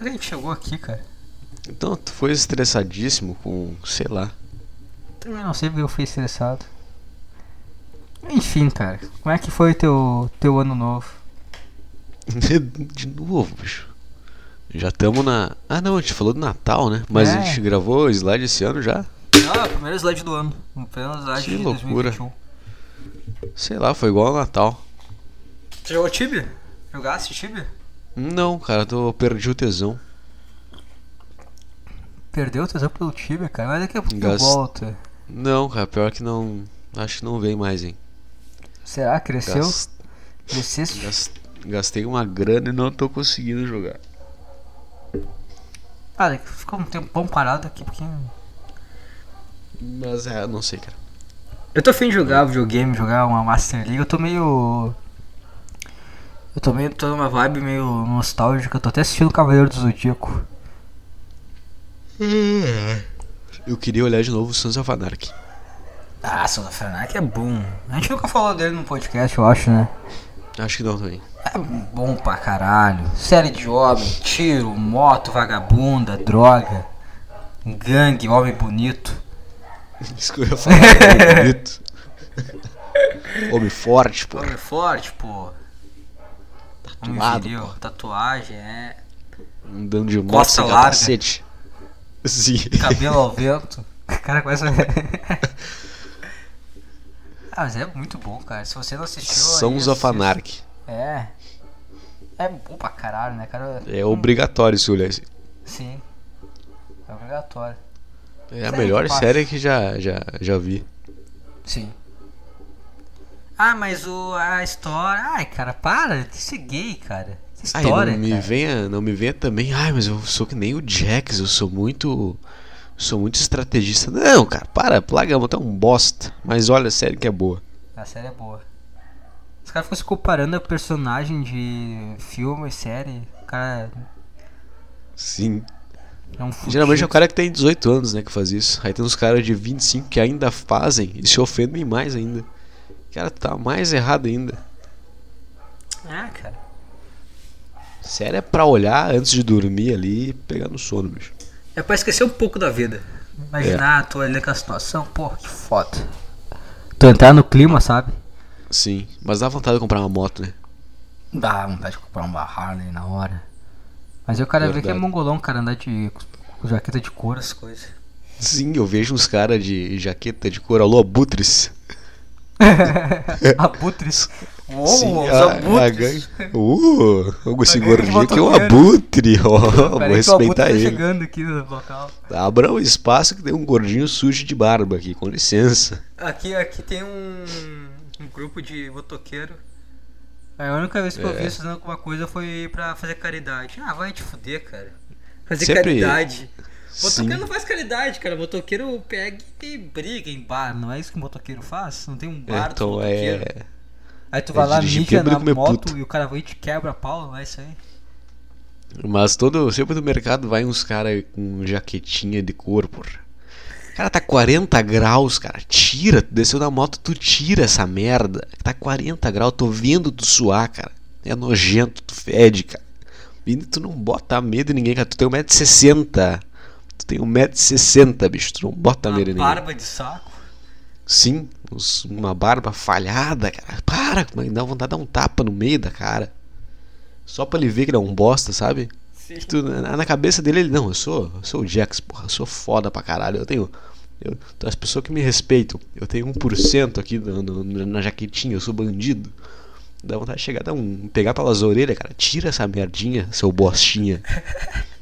A gente chegou aqui, cara. Então, tu foi estressadíssimo com, sei lá. Também não sei porque eu fui estressado. Enfim, cara. Como é que foi teu teu ano novo? De novo, bicho. Já estamos na. Ah, não, a gente falou do Natal, né? Mas é. a gente gravou o slide esse ano já. Ah, primeiro slide do ano. O primeiro slide que de loucura. 2021. Sei lá, foi igual ao Natal. Você jogou Tibia? Jogasse Tibia? Não, cara, tô perdi o tesão. Perdeu o tesão pelo Tibia, cara? Mas daqui a pouco Gast... volta. Não, cara, pior que não. Acho que não vem mais, hein. Será? Cresceu? Gast... Gast... Gastei uma grana e não tô conseguindo jogar. Ah, ficou um tempão parado aqui porque. Mas é, não sei, cara. Eu tô afim de jogar videogame, jogar uma Master League, eu tô meio. Eu tô meio. tô numa vibe meio nostálgica, eu tô até assistindo Cavaleiro do Zodíaco. Eu queria olhar de novo o Sons of Anarchy. Ah, Sons of Anarchy é bom. A gente nunca falou dele no podcast, eu acho, né? Acho que não também. É bom pra caralho. Série de homem, tiro, moto, vagabunda, droga, gangue, homem bonito. Isso que eu ia falar, homem bonito. homem forte, pô. Homem forte, pô. Tatuado, pô. Tatuagem, é. Andando de moto sem capacete. Sim. Cabelo ao vento. O cara começa Ah, mas é muito bom, cara. Se você não assistiu. Sons of Anarchy. É. É bom pra caralho, né, cara? É obrigatório se olhar. Sim. É obrigatório. É a melhor que série que já, já, já vi. Sim. Ah, mas o, a história. Ai, cara, para de ser gay, cara. História. Ai, não me cara. venha, não me venha também. Ai, mas eu sou que nem o Jax, eu sou muito. Sou muito estrategista. Não, cara, para, plaga é um bosta. Mas olha, a série que é boa. A série é boa. Os caras ficam se comparando a personagem de filme e série. O cara. Sim. É um Geralmente é o cara que tem 18 anos, né, que faz isso. Aí tem uns caras de 25 que ainda fazem e se ofendem mais ainda. O cara tá mais errado ainda. Ah, cara. Série é pra olhar antes de dormir ali e pegar no sono, bicho. É pra esquecer um pouco da vida. Imaginar, é. tô ali com a situação, porra, que foda. Tu entrar no clima, sabe? Sim, mas dá vontade de comprar uma moto, né? Dá vontade de comprar uma Harley na hora. Mas eu cara vê que é mongolão, cara, andar de com jaqueta de couro, as coisas. Sim, eu vejo uns caras de jaqueta de couro, alô, abutres. abutres. Uou, Sim, os a, abutres. A, uh, esse gordinho aqui é um abutre. Ó, vou respeitar tá ele. Tá chegando aqui no local. Abra um espaço que tem um gordinho sujo de barba aqui, com licença. Aqui, aqui tem um um grupo de motoqueiro. A única vez que é. eu vi isso fazendo alguma coisa foi pra fazer caridade. Ah, vai te fuder, cara. Fazer Sempre... caridade. Motoqueiro Sim. não faz caridade, cara. Motoqueiro pega e briga em bar. Não é isso que o motoqueiro faz? Não tem um bar então, do motoqueiro. É... Aí tu vai é lá, mija na moto puto. e o cara vai e te quebra a pau, não é isso aí? Mas todo, sempre no mercado vai uns caras com jaquetinha de cor, porra. Cara, tá 40 graus, cara. Tira, desceu da moto, tu tira essa merda. Tá 40 graus, tô vendo tu suar, cara. É nojento, tu fede, cara. E tu não bota medo em ninguém, cara. Tu tem 1,60m. Tu tem 1,60m, bicho. Tu não bota a Uma merda barba de saco. Sim, uns- uma barba falhada, cara. Para, mas dá vontade de dar um tapa no meio da cara. Só pra ele ver que ele é um bosta, sabe? Sim. Tu- na, na cabeça dele, ele, não, eu sou, eu sou o Jax, porra, eu sou foda pra caralho. Eu tenho. Eu, então, as pessoas que me respeitam, eu tenho 1% aqui no, no- na jaquetinha, eu sou bandido. Dá vontade de chegar, dar um, pegar pelas orelhas, cara. Tira essa merdinha, seu bostinha.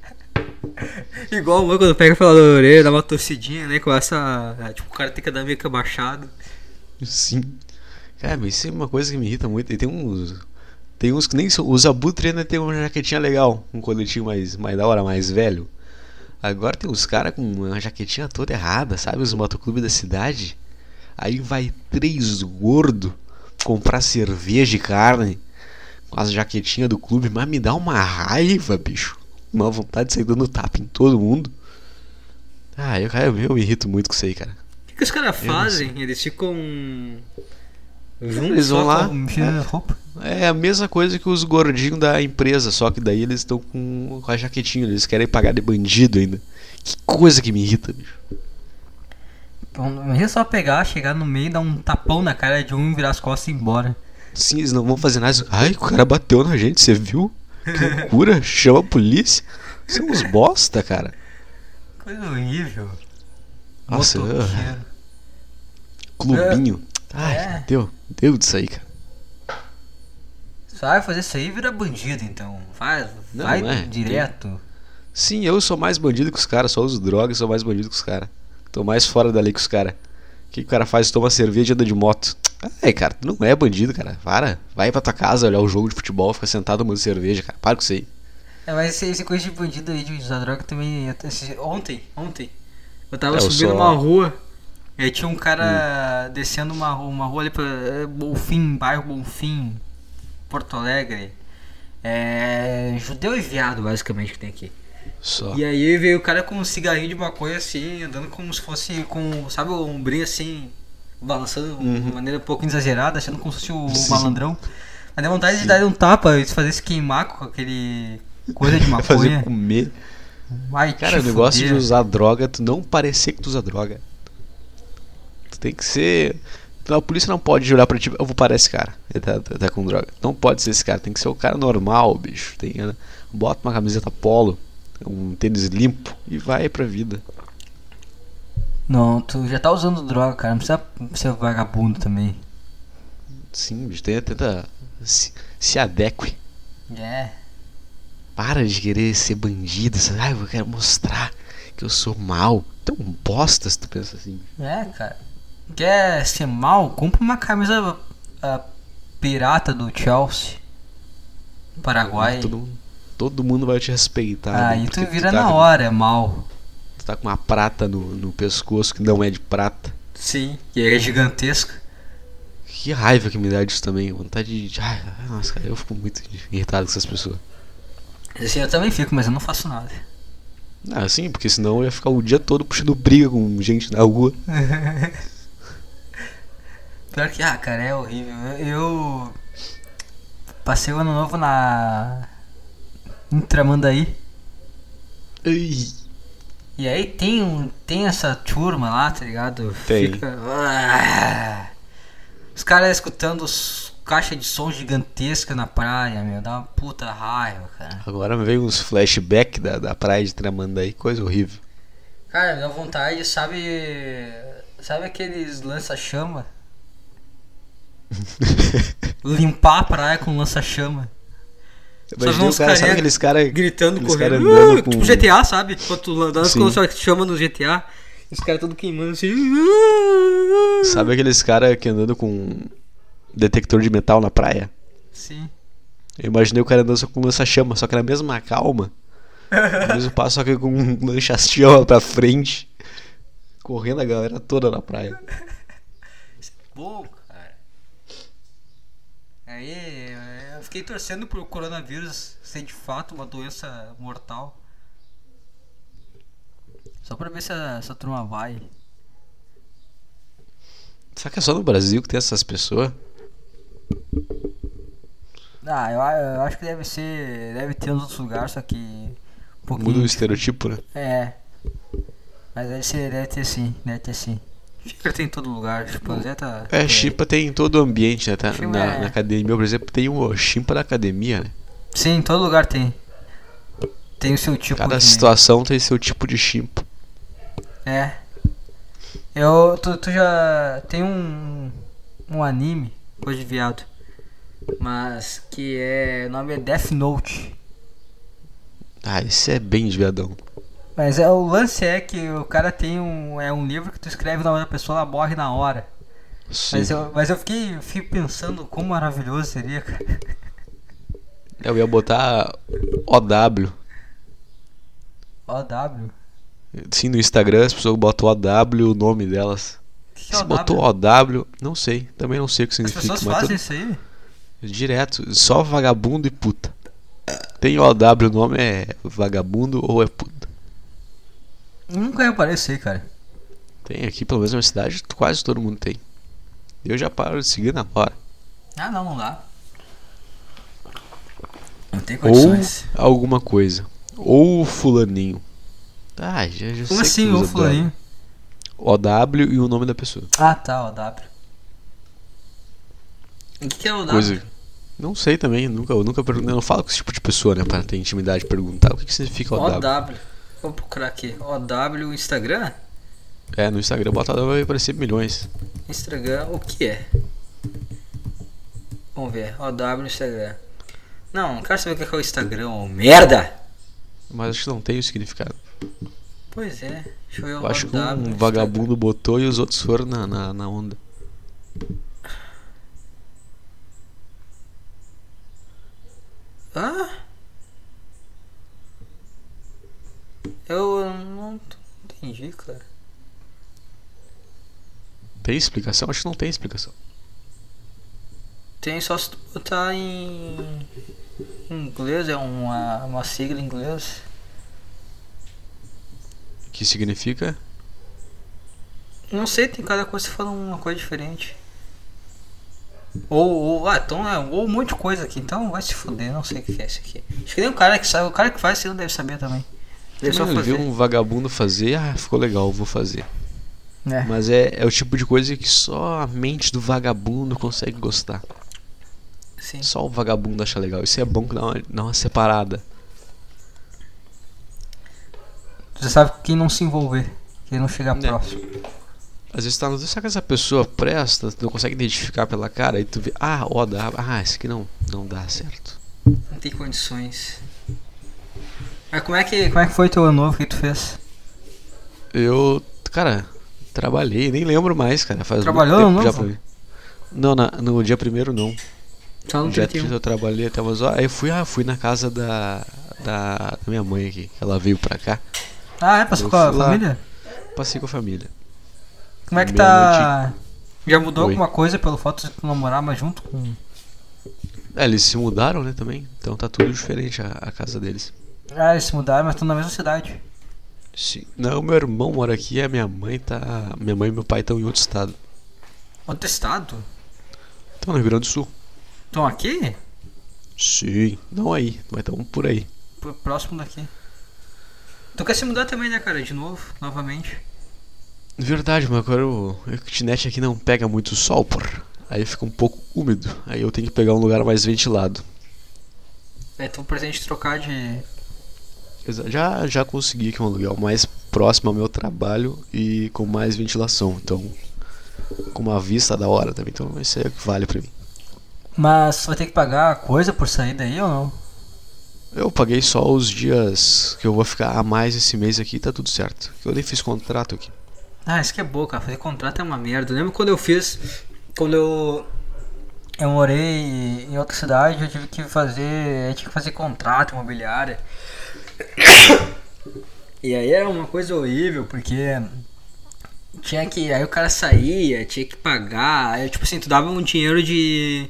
Igual o mano quando pega pela orelha, dá uma torcidinha, né? Começa. a- Tipo, o cara tem que dar meio que abaixado. Sim. Cara, isso é uma coisa que me irrita muito. E tem uns. Tem uns que nem. Os Abutre ainda tem uma jaquetinha legal. Um coletinho mais, mais da hora, mais velho. Agora tem uns caras com uma jaquetinha toda errada, sabe? Os motoclubes da cidade. Aí vai três gordo comprar cerveja e carne com as jaquetinhas do clube. Mas me dá uma raiva, bicho. Uma vontade de sair dando tapa em todo mundo. Ah, eu, cara, eu, eu me irrito muito com isso aí, cara. O que, que os caras fazem? Eles ficam. Juntos Eles vão lá, com- roupa. É a mesma coisa que os gordinhos da empresa, só que daí eles estão com, com a jaquetinha, eles querem pagar de bandido ainda. Que coisa que me irrita, bicho. Imagina só pegar, chegar no meio, dar um tapão na cara de um, virar as costas e ir embora. Sim, eles não vão fazer nada. Ai, o cara bateu na gente, você viu? Que loucura, chama a polícia. São uns bosta, cara. Coisa horrível. Nossa, Motoqueiro. Clubinho. Ai, É. deu, deu disso aí, cara. Só vai fazer isso aí vira bandido, então. Vai, Não, vai é, direto. Sim, eu sou mais bandido que os caras, só uso droga e sou mais bandido que os caras. Tô mais fora da lei que os caras. O que, que o cara faz? Toma cerveja e anda de moto. Ai, cara, tu não é bandido, cara. Para. Vai pra tua casa olhar o jogo de futebol, fica sentado tomando cerveja, cara. Para com isso aí. É, mas esse, esse coisa de bandido aí de usar droga também. ontem, ontem. Eu tava É, subindo só- uma rua. E aí tinha um cara descendo uma, uma rua ali pra é, Bonfim, bairro Bonfim, Porto Alegre. É. Judeu e viado, basicamente, que tem aqui. Só. E aí veio o cara com um cigarrinho de maconha assim, andando como se fosse com, sabe, o ombrinho assim, balançando de Uhum. maneira um pouco exagerada, achando como se fosse o Sim. malandrão. Mas deu vontade de dar um tapa e fazer se queimar com aquele coisa de Fazer maconha. comer. Vai Cara, o negócio de usar droga, tu não parecer que tu usa droga. Tu tem que ser. A polícia não pode olhar pra ti. Eu vou parar esse cara. Ele tá, tá- tá com droga. Não pode ser esse cara. Tem que ser o cara normal, bicho. Tem, né? bota uma camiseta polo, um tênis limpo e vai pra vida. Não, tu já tá usando droga, cara. Não precisa ser vagabundo também. Sim, bicho. Tenta, tenta se, se adeque. É. Para de querer ser bandido. sabe? Ah, eu quero mostrar que eu sou mal. Tão bosta se tu pensa assim. É, cara. Quer ser mal? Compra uma camisa ah, pirata do Chelsea. Paraguai. Todo, mundo- todo mundo vai te respeitar. Aí né? tu vira tá na com- hora, é mal. Tu tá com uma prata no, no pescoço que não é de prata. Sim, que é gigantesca. Que raiva que me dá disso também. Vontade de. Ai, nossa, cara, eu fico muito irritado com essas pessoas. Assim, eu também fico, mas eu não faço nada. Ah, sim, porque senão eu ia ficar o dia todo puxando briga com gente na rua. Pior que, ah, cara, é horrível. Eu, eu passei o ano novo na. Tramandaí. Ai, E aí tem, um, tem essa turma lá, tá ligado? Tem. Fica. Ah! os caras escutando os caixa de som gigantesca na praia, meu. Dá uma puta raiva, cara. Agora veio uns flashback da, da praia de Tramandaí, coisa horrível. Cara, me dá vontade, sabe. Sabe aqueles lança-chama? Limpar a praia com lança-chama. Imagina o cara, sabe aqueles caras. Gritando, correndo. cara andando "Ah", com- Tipo GTA, sabe? Quando tu andando Sim. com lança-chama no GTA. Os caras todos queimando assim. Sabe aqueles caras que andando com detector de metal na praia? Sim. Eu imaginei o cara andando só com lança-chama, só que na mesma calma. No mesmo passo, só que com um lança-chama pra frente. Correndo a galera toda na praia. Bom, cara. Aí fiquei torcendo pro coronavírus ser de fato uma doença mortal. Só pra ver se a- essa turma vai. Será que é só no Brasil que tem essas pessoas? Ah, eu, eu acho que deve ser. Deve ter nos outros lugares, só que. Um. Muda o estereotipo, né? É. Mas deve, ser, deve ter sim, deve ter sim. Xícara tem em todo lugar, Zé tá. É, chimpa tem em todo ambiente, né? Tá? Na, é- na academia, por exemplo, tem o chimpa da academia, né? Sim, em todo lugar tem. Tem o seu tipo Cada de. situação tem seu tipo de chimpa. É. Eu. Tu, tu já. Tem um. Um anime, coisa de viado. Mas que é. O nome é Death Note. Ah, isso é bem de viadão. Mas é, o lance é que o cara tem um. É um livro que tu escreve na hora da pessoa, ela morre na hora. Sim. Mas eu, mas eu fiquei, fiquei pensando como maravilhoso seria, cara. Eu ia botar OW. OW. Sim, no Instagram as pessoas botam OW o nome delas. Que, é Se OW? botou OW, não sei. Também não sei o que As significa. pessoas mas fazem tudo- isso aí? Direto, só vagabundo e puta. Tem OW, o nome é vagabundo ou é puta. Nunca isso aí, cara. Tem aqui, pelo menos na minha cidade, quase todo mundo tem. Eu já paro de seguir na hora. Ah, não, não dá. Não tem Ou condições. alguma coisa. Ou fulaninho. Ah, já, já sei Como que assim, ô fulaninho? OW e o nome da pessoa. Ah, tá, OW. O que, que é OW? Coisa. Não sei também, nunca, eu nunca perguntei. Eu não falo com esse tipo de pessoa, né? Pra ter intimidade de perguntar o que, que significa OW. OW. Vou procurar aqui. OW Instagram? É, no Instagram bota OW vai aparecer milhões. Instagram, o que é? Vamos ver. OW Instagram. Não, não quero saber o que é o Instagram, ô merda! Mas acho que não tem o significado. Pois é. Deixa eu ver o Eu acho que um Instagram. vagabundo botou e os outros foram na, na, na onda. Ah? Eu não entendi, cara. Tem explicação? Acho que não tem explicação. Tem só se tu botar em inglês, é uma, uma sigla em inglês. Que significa? Não sei, tem cada coisa que fala uma coisa diferente. Ou, ou, ah, então é, ou um monte de coisa aqui, então vai se fuder, não sei o que é isso aqui. Acho que nem o cara que sabe, o cara que faz não deve saber também. Ele fazer. viu um vagabundo fazer, ah, ficou legal, vou fazer. É. Mas é, é o tipo de coisa que só a mente do vagabundo consegue gostar. Sim. Só o vagabundo acha legal. Isso é bom que dá uma, dá uma separada. Você sabe quem não se envolver, quem não chegar É. próximo. Às vezes tá no será que essa pessoa presta, tu não consegue identificar pela cara, aí tu vê, ah, ó, dá, ah, esse aqui não, não dá certo. Não tem condições. Mas como é que, como é que foi teu ano novo que tu fez? Eu, cara, trabalhei, nem lembro mais, cara. Faz muito Trabalhou tempo no já. Não, na- no dia primeiro não. Só No dia 31. 30 eu trabalhei até umas horas. Aí eu fui, ah, fui na casa da, da, da minha mãe aqui. Ela veio pra cá. Ah, é? Passou Eu com a lá. família? Passei com a família. Como é que tá. Já mudou Oi. alguma coisa pelo fato de tu não morar mais junto com. É, eles se mudaram, né, também. Então tá tudo diferente a, a casa deles. Ah, eles se mudaram, mas estão na mesma cidade. Sim. Não, meu irmão mora aqui e a minha mãe tá. Minha mãe e meu pai estão em outro estado. Outro estado? Estão no Rio Grande do Sul. Estão aqui? Sim. Não aí, mas estão por aí. Próximo daqui. Tu quer se mudar também, né, cara? De novo, novamente. Verdade, mas agora o a kitnet aqui não pega muito sol, porra. Aí fica um pouco úmido. Aí eu tenho que pegar um lugar mais ventilado. É tu presente trocar de. Já, já consegui aqui um aluguel mais próximo ao meu trabalho e com mais ventilação. Então, com uma vista da hora também. Então, isso é o que vale pra mim. Mas vai ter que pagar coisa por sair daí ou não? Eu paguei só os dias que eu vou ficar a mais esse mês aqui tá tudo certo. Eu nem fiz contrato aqui. Ah, isso que é boa, cara. Fazer contrato é uma merda. Eu lembro quando eu fiz. Quando eu. Eu morei em outra cidade, eu tive que fazer. Eu tive que fazer contrato imobiliário. E aí era uma coisa horrível, porque. Tinha que. Aí o cara saía, tinha que pagar. Aí, tipo assim, tu dava um dinheiro de.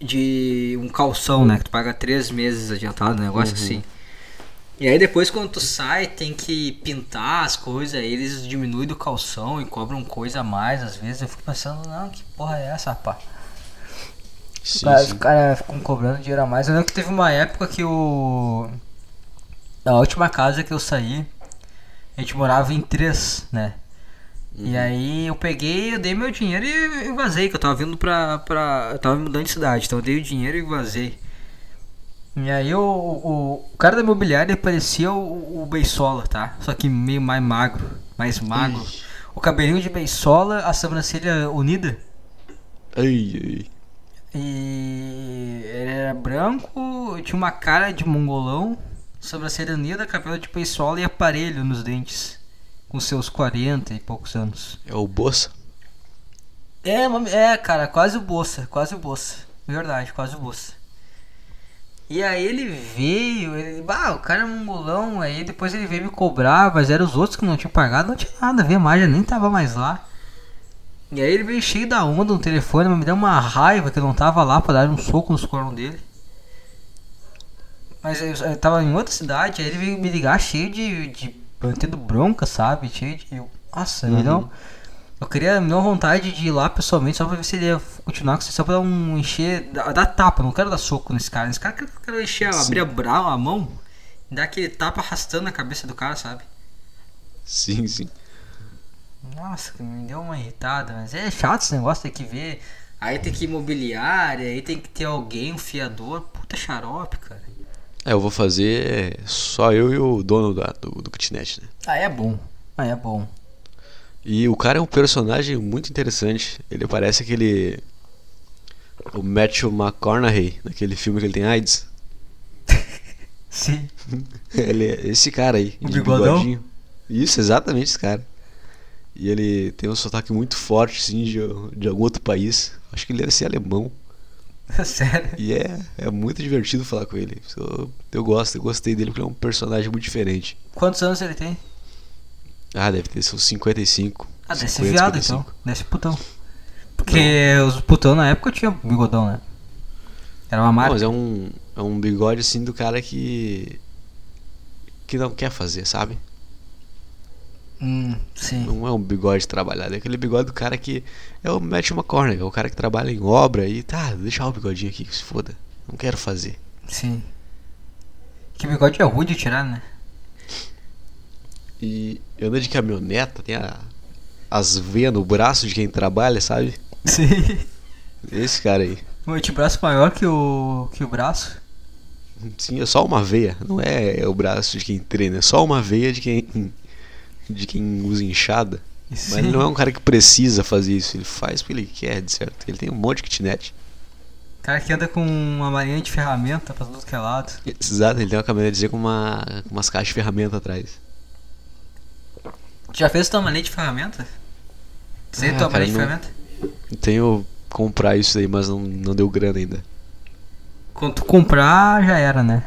De um calção, né? Que tu paga três meses adiantado, um negócio Uhum. assim. E aí depois quando tu sai tem que pintar as coisas, aí eles diminuem do calção e cobram coisa a mais às vezes. Eu fico pensando, não, que porra é essa, rapaz? Sim, Cara, sim. Os caras ficam cobrando dinheiro a mais. Eu lembro que teve uma época que o. Na última casa que eu saí, A gente morava em três, né? Uhum. E aí eu peguei, eu dei meu dinheiro e eu vazei, que eu tava vindo pra. pra eu tava mudando de cidade, então eu dei o dinheiro e vazei. E aí o, o, o cara da imobiliária parecia o, o Beisola, tá? Só que meio mais magro, mais magro. Ixi. O cabelinho de Beisola, a sobrancelha unida. Ai, ai. E ele era branco, tinha uma cara de mongolão, sobrancelha unida, cabelo de Beisola e aparelho nos dentes. Com seus 40 e poucos anos. É o Bossa? É, é, cara, quase o Bolsa, quase o Bolsa. Verdade, quase o Bolsa. E aí ele veio, ele, bah, o cara é um mongolão, aí depois ele veio me cobrar, mas eram os outros que não tinham pagado, não tinha nada a ver, mais, já nem tava mais lá. E aí ele veio cheio da onda no telefone, mas me deu uma raiva que eu não tava lá pra dar um soco nos cornos dele. Mas eu, eu tava em outra cidade, aí ele veio me ligar cheio de, de mantendo bronca, sabe? Cheio de. eu- nossa, me deu- eu queria me deu vontade de ir lá pessoalmente só pra ver se ele ia continuar com isso, só pra dar um encher. Dar, dar tapa, não quero dar soco nesse cara. Nesse cara eu quero encher, Sim. abrir a, bra, a mão e dar aquele tapa arrastando a cabeça do cara, sabe? Sim, sim. Nossa, que me deu uma irritada, mas é chato esse negócio, tem que ver. Aí tem que ir imobiliária, aí tem que ter alguém, um fiador. Puta xarope, cara. É, eu vou fazer só eu e o dono da- do, do kitnet, né? Ah, é bom. Ah, é bom. E o cara é um personagem muito interessante. Ele parece aquele. O Matthew McConaughey, naquele filme que ele tem AIDS. Sim. Ele é esse cara aí. O de bigodão? bigodinho. Isso, exatamente esse cara. E ele tem um sotaque muito forte, assim, de, de algum outro país. Acho que ele deve ser alemão. Sério. E é, é muito divertido falar com ele. Eu, eu gosto, eu gostei dele porque é um personagem muito diferente. Quantos anos ele tem? Ah, deve ter seus 55. Ah, deve ser 50, viado 55. então. Deve ser putão. Porque os putão na época tinha bigodão, né? Era uma Não, marca. mas é um, é um bigode assim do cara que. que não quer fazer, sabe? Hum, sim. Não é um bigode trabalhado, é aquele bigode do cara que. É o Matthew McConaughey, é o cara que trabalha em obra e tá, deixa o bigodinho aqui, que se foda. Não quero fazer. Sim. Que bigode é ruim de tirar, né? E anda de caminhoneta, tem a, as veias no braço de quem trabalha, sabe? Sim. Esse cara aí. O antebraço maior que o, que o braço. Sim, é só uma veia, não é o braço de quem treina, é só uma veia de quem. De quem usa enxada. Mas ele não é um cara que precisa fazer isso, ele faz porque ele quer, de certo. Ele tem um monte de kitnet. Cara que anda com uma marinha de ferramenta pra tudo que é lado. Exato, ele tem uma caminhonete com uma, com umas caixas de ferramenta atrás. Tu já fez tua marinha de ferramenta? Você Ah, tua cara, de não- ferramenta? Tenho comprar isso aí, mas não, não deu grana ainda. Quando tu comprar, já era, né?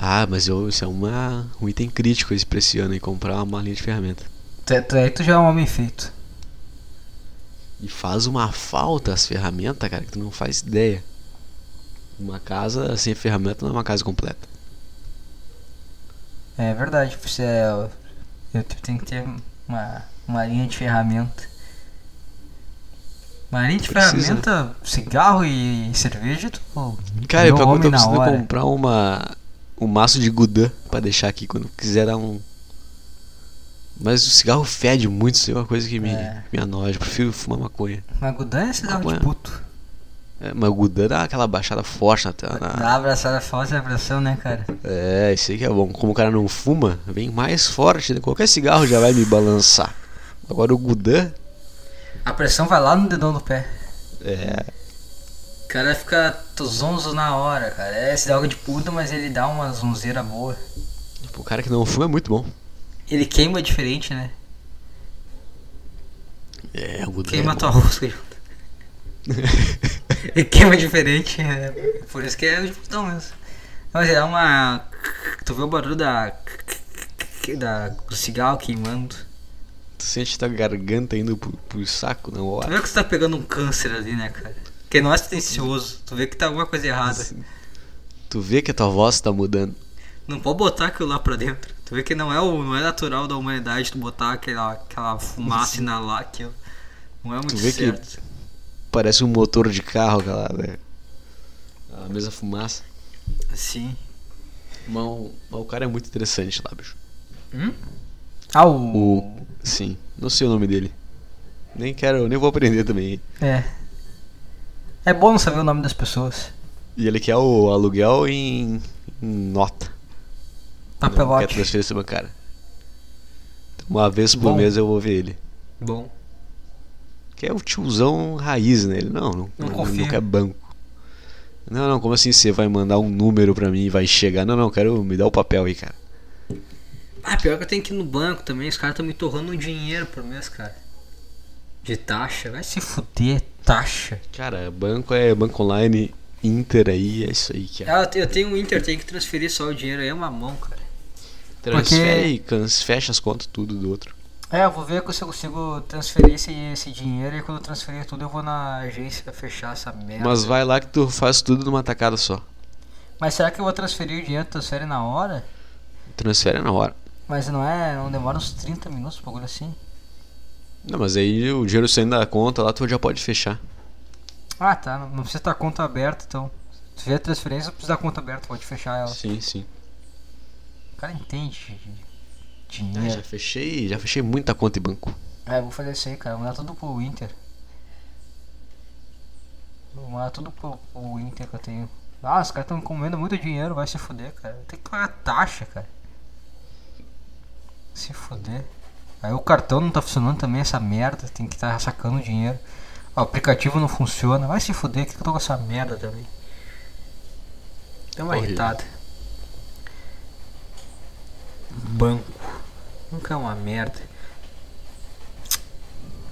Ah, mas eu, isso é uma, um item crítico esse pra esse ano aí, comprar uma malinha de ferramenta. Tu, tu, aí tu já é um homem feito. E faz uma falta as ferramentas, cara, que tu não faz ideia. Uma casa sem ferramenta não é uma casa completa. É verdade, você é, eu tenho que ter uma, uma linha de ferramenta. Uma linha de Precisa, ferramenta, cigarro e cerveja, tu. Cara, eu, homem tô precisando comprar uma, um maço de Gudan pra deixar aqui quando quiser dar um. Mas o cigarro fede muito, isso é uma coisa que me, É. me anoja. Eu prefiro fumar maconha. Mas Gudan é cigarro Maconha. de puto. É, mas o Gudan dá aquela baixada forte na, na, Dá uma abraçada forte a pressão, né, cara? É, isso aí que é bom. Como o cara não fuma, vem mais forte. Né? Qualquer cigarro já vai me balançar. Agora o Gudan, A pressão vai lá no dedão do pé. é. O cara fica zonzo na hora, cara. É cigarro de puta, mas ele dá uma zonzeira boa. O cara que não fuma é muito bom. Ele queima diferente, né? É, o. Queima é tua rosca. Ele queima diferente, é. Por isso que é de putão mesmo. Mas é uma. Tu vê o barulho da. da do cigarro queimando. Tu sente tua garganta indo pro, pro saco na Tu vê que você tá pegando um câncer ali, né, cara? Que não é silencioso. Tu vê que tá alguma coisa errada. Tu vê que a tua voz tá mudando. Não pode botar aquilo lá pra dentro. Tu vê que não é, o, não é natural da humanidade tu botar aquela, aquela fumaça inalar aquilo. Não é muito vê que- certo. Parece um motor de carro, aquela, né? A mesma fumaça. Sim. Mas, o- mas o cara é muito interessante lá, bicho. Hum? Ah, o... O. Sim, não sei o nome dele. Nem quero, nem vou aprender também. É. É bom não saber o nome das pessoas. E ele quer o aluguel em, em nota. Não quer Papelote. transferência bancária. Então, Uma vez por Bom. mês eu vou ver ele. Bom. Que é o tiozão raiz, né? Ele não, não, Não não, não quer banco. Não, não, como assim você vai mandar um número pra mim e vai chegar? Não, não, quero me dar o papel aí, cara. Ah, pior que eu tenho que ir no banco também. Os caras estão me torrando um dinheiro por mês, cara. De taxa. Vai se fuder, taxa. Cara, banco é banco online, Inter aí, é isso aí, cara. Ah, eu te- eu tenho Inter, tenho que transferir só o dinheiro aí, é uma mão, cara. Transfere e cans- fecha as contas tudo do outro. É, eu vou ver se eu consigo transferir esse, esse dinheiro e quando eu transferir tudo eu vou na agência fechar essa merda. Mas vai lá que tu faz tudo numa tacada só. Mas será que eu vou transferir o dinheiro, transfere na hora? Transfere na hora. Mas não é, não demora uns 30 minutos, um bagulho assim? Não, mas aí o dinheiro saindo da conta lá, tu já pode fechar. Ah, tá, não, precisa estar conta aberta, então. Se tiver transferência, precisa da conta aberta, pode fechar ela. Sim, sim. O cara entende de Ah, dinheiro. já fechei, já fechei muita conta em banco. É, vou fazer isso aí, cara. Vou mandar tudo pro Inter. Vou mandar tudo pro, pro Inter que eu tenho. Ah, os caras estão comendo muito dinheiro, vai se fuder, cara. Tem que pagar taxa, cara. Se fuder. Aí o cartão não tá funcionando também, essa merda. Tem que estar tá sacando dinheiro. O aplicativo não funciona. Vai se fuder, que eu tô com essa merda também. Deu uma Horrível. irritada. Banco. Nunca é uma merda.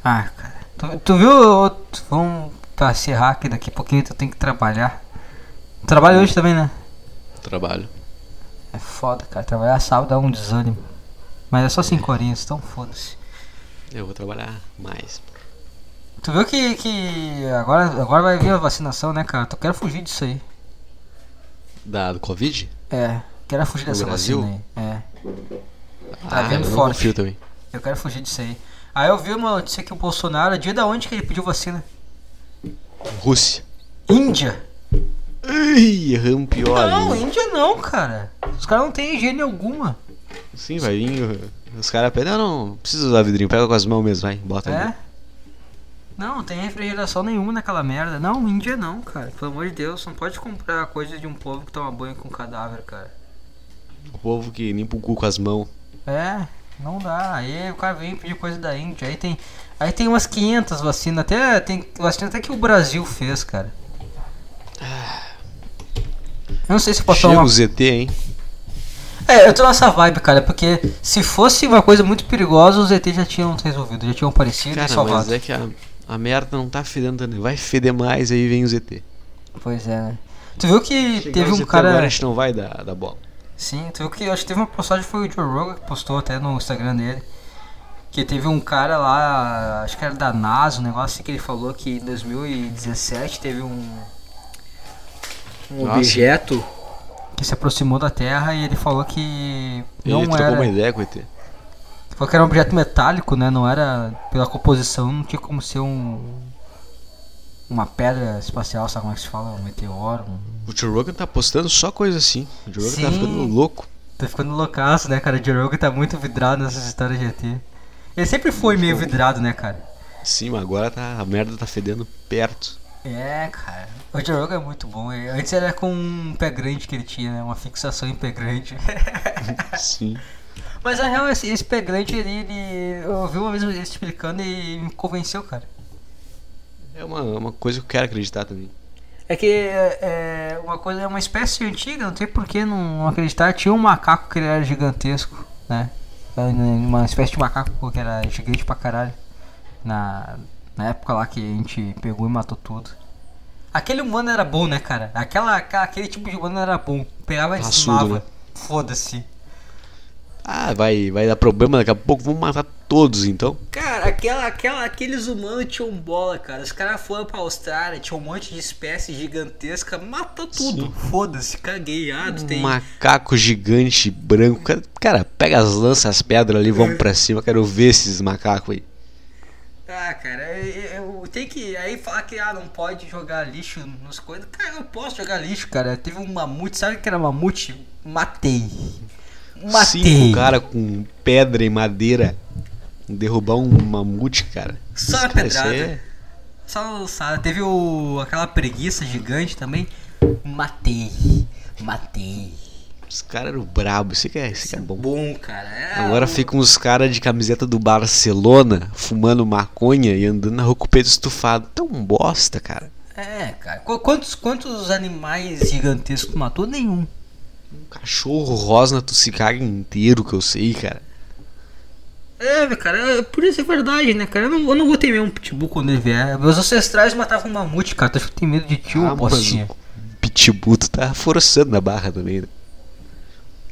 Ah, cara. Tu, tu viu? tu- Vamos pra encerrar aqui daqui a pouquinho, tu tem que trabalhar. Trabalha hoje também, né? Trabalho. É foda, cara. Trabalhar sábado dá um desânimo. Mas é só 5 horinhas, então foda-se. Eu vou trabalhar mais. Tu viu que, que agora, agora vai vir a vacinação, né, cara? Tu quer fugir disso aí. Da, do Covid? É, quero fugir dessa Brasil? vacina aí. É, Tá ah, vendo eu forte. também. eu quero fugir disso aí. Aí eu vi uma notícia que o Bolsonaro, dia da onde que ele pediu vacina? Rússia. Índia. Ai, erramos pior. Não, ainda. Índia não, cara. Os caras não têm higiene alguma. Sim, vai vir. uh, Os caras pedem, não, não precisa usar vidrinho, pega com as mãos mesmo, vai, bota ali. É? Não, não tem refrigeração nenhuma naquela merda. Não, Índia não, cara. Pelo amor de Deus, não pode comprar coisa de um povo que toma banho com cadáver, cara. O povo que limpa o cu com as mãos. É, não dá. Aí o cara vem pedir coisa da Índia. Aí tem, aí tem umas 500 vacinas. Até tem vacina até que o Brasil fez, cara. Eu não sei se posso Chega falar o uma... ZT, hein? É, eu tô nessa vibe, cara, porque se fosse uma coisa muito perigosa, os ET já tinham resolvido, já tinham aparecido e Cara, salvado. mas é que a, a merda não tá fedendo tanto. Vai feder mais, aí vem o ZT. Pois é, né? Tu viu que Chegar teve um cara. Agora a gente não vai dar, dar bola. Sim, tu viu que acho que teve uma postagem foi o Joe Rogan que postou até no Instagram dele. Que teve um cara lá, acho que era da NASA, um negócio assim que ele falou que em 2017 teve um. Um Nossa. objeto que se aproximou da Terra e ele falou que não Ele era. uma ideia com o ET. Falou que era um objeto metálico, né? Não era. Pela composição, não tinha como ser um. Uma pedra espacial, sabe como é que se fala? Um meteoro. Um... O Joe Rogan tá postando só coisa assim. O Joe Rogan tá ficando louco. Tá ficando loucaço, né, cara? O Joe Rogan tá muito vidrado nessas histórias de ET. Ele sempre foi meio vidrado, né, cara? Sim, mas agora tá, a merda tá fedendo perto. É, cara. O Joe Rogan é muito bom. Antes era com um pé grande que ele tinha, né? Uma fixação em pé grande. Sim. Mas na real, esse, esse pé grande, ele, ele- Eu ouvi uma vez ele explicando e me convenceu, cara. É uma, uma coisa que eu quero acreditar também. É que é, é uma coisa, é uma espécie antiga, não sei por que não acreditar. Tinha um macaco que ele era gigantesco, né? Uma espécie de macaco que era gigante pra caralho. Na, na época lá que a gente pegou e matou tudo. Aquele humano era bom, né, cara? Aquela, aquele tipo de humano era bom. Pegava e Raçudo, dizimava. né? Foda-se. Ah, vai, vai dar problema daqui a pouco, vamos matar todos então. Cara, aquela, aquela, aqueles humanos tinham bola, cara. Os caras foram pra Austrália, tinha um monte de espécies gigantescas, matou tudo. Foda-se, caguei. Ah, tu tem. Um macaco gigante branco. Cara, Cara, pega as lanças, as pedras ali, vamos pra cima. Quero ver esses macacos aí. Ah, cara, eu, eu tenho que. Aí falar que ah, não pode jogar lixo nos coisas. Cara, eu posso jogar lixo, cara. Teve um mamute, sabe o que era mamute? Matei. Matei. cinco cara com pedra e madeira derrubar um mamute, cara. Só Cara, isso pedrada. é- Só lançada. Teve o, aquela preguiça gigante também. Matei. Matei. Os caras eram brabos, isso que é, que é bom. Bom, cara. É Agora o- ficam uns caras de camiseta do Barcelona fumando maconha e andando na rua com o peito estufado. Tão bosta, cara. É, cara. Qu- Quantos, quantos animais gigantescos tu matou? Nenhum. Um cachorro rosna, tu se caga inteiro, que eu sei, cara. É, cara, é- por isso é verdade, né, cara? Eu não, eu não vou ter mesmo um pitbull quando ele vier. Meus ancestrais matavam um mamute, cara. Tu acha que eu tenho medo de ti, ô Ah, postinha? pitbull tu tá forçando na barra também, né?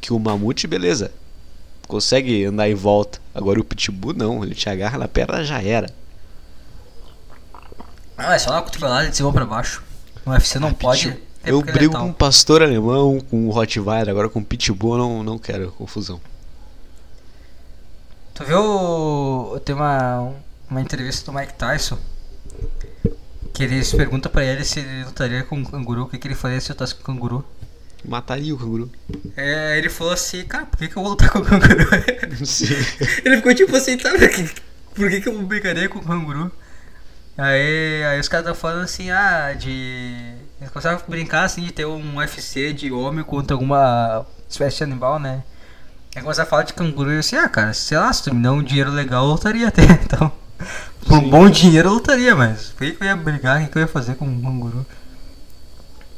Que o mamute, beleza. Consegue andar em volta. Agora o pitbull não, ele te agarra na perna já era. Ah, é só uma cotovelada de cima pra baixo. No UFC não pode. Pitbull- é eu é brigo com um pastor alemão, com um Rottweiler, agora com pitbull eu não, não quero confusão. Tu viu. Tem uma, uma entrevista do Mike Tyson. Que eles perguntam pra ele se ele lutaria com um canguru, o que, que ele faria se lutasse com um canguru. Mataria o canguru. É, ele falou assim, cara, por que, que eu vou lutar com o canguru? Sim. ele ficou tipo assim, tá, por que, que, eu brincaria com o canguru? Aí, aí os caras estão falando assim, ah, de. Eles começaram a brincar assim de ter um UFC de homem contra alguma espécie de animal, né? Aí começaram a falar de canguru e eu assim, ah, cara, sei lá, se tu me dá um dinheiro legal, eu lutaria até. Então, por um bom dinheiro eu lutaria, mas por que, que eu ia brigar? O que, que eu ia fazer com um canguru?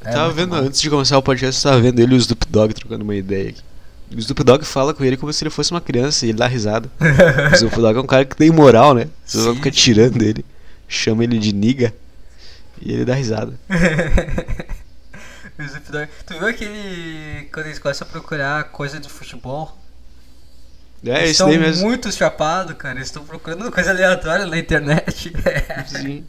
É, tava vendo, bom. antes de começar o podcast, eu tava vendo ele e o Snoop Dogg trocando uma ideia aqui. O Snoop Dogg fala com ele como se ele fosse uma criança e ele dá risada. O Snoop Dogg é um cara que tem moral, né? O Snoop Dogg Sim. fica tirando ele, chama ele de niga e ele dá risada. O Snoop Dogg- Tu viu aquele. Quando eles começam a procurar coisa de futebol? É, eles mesmo. muito chapados, cara. Eles estão procurando coisa aleatória na internet. Sim.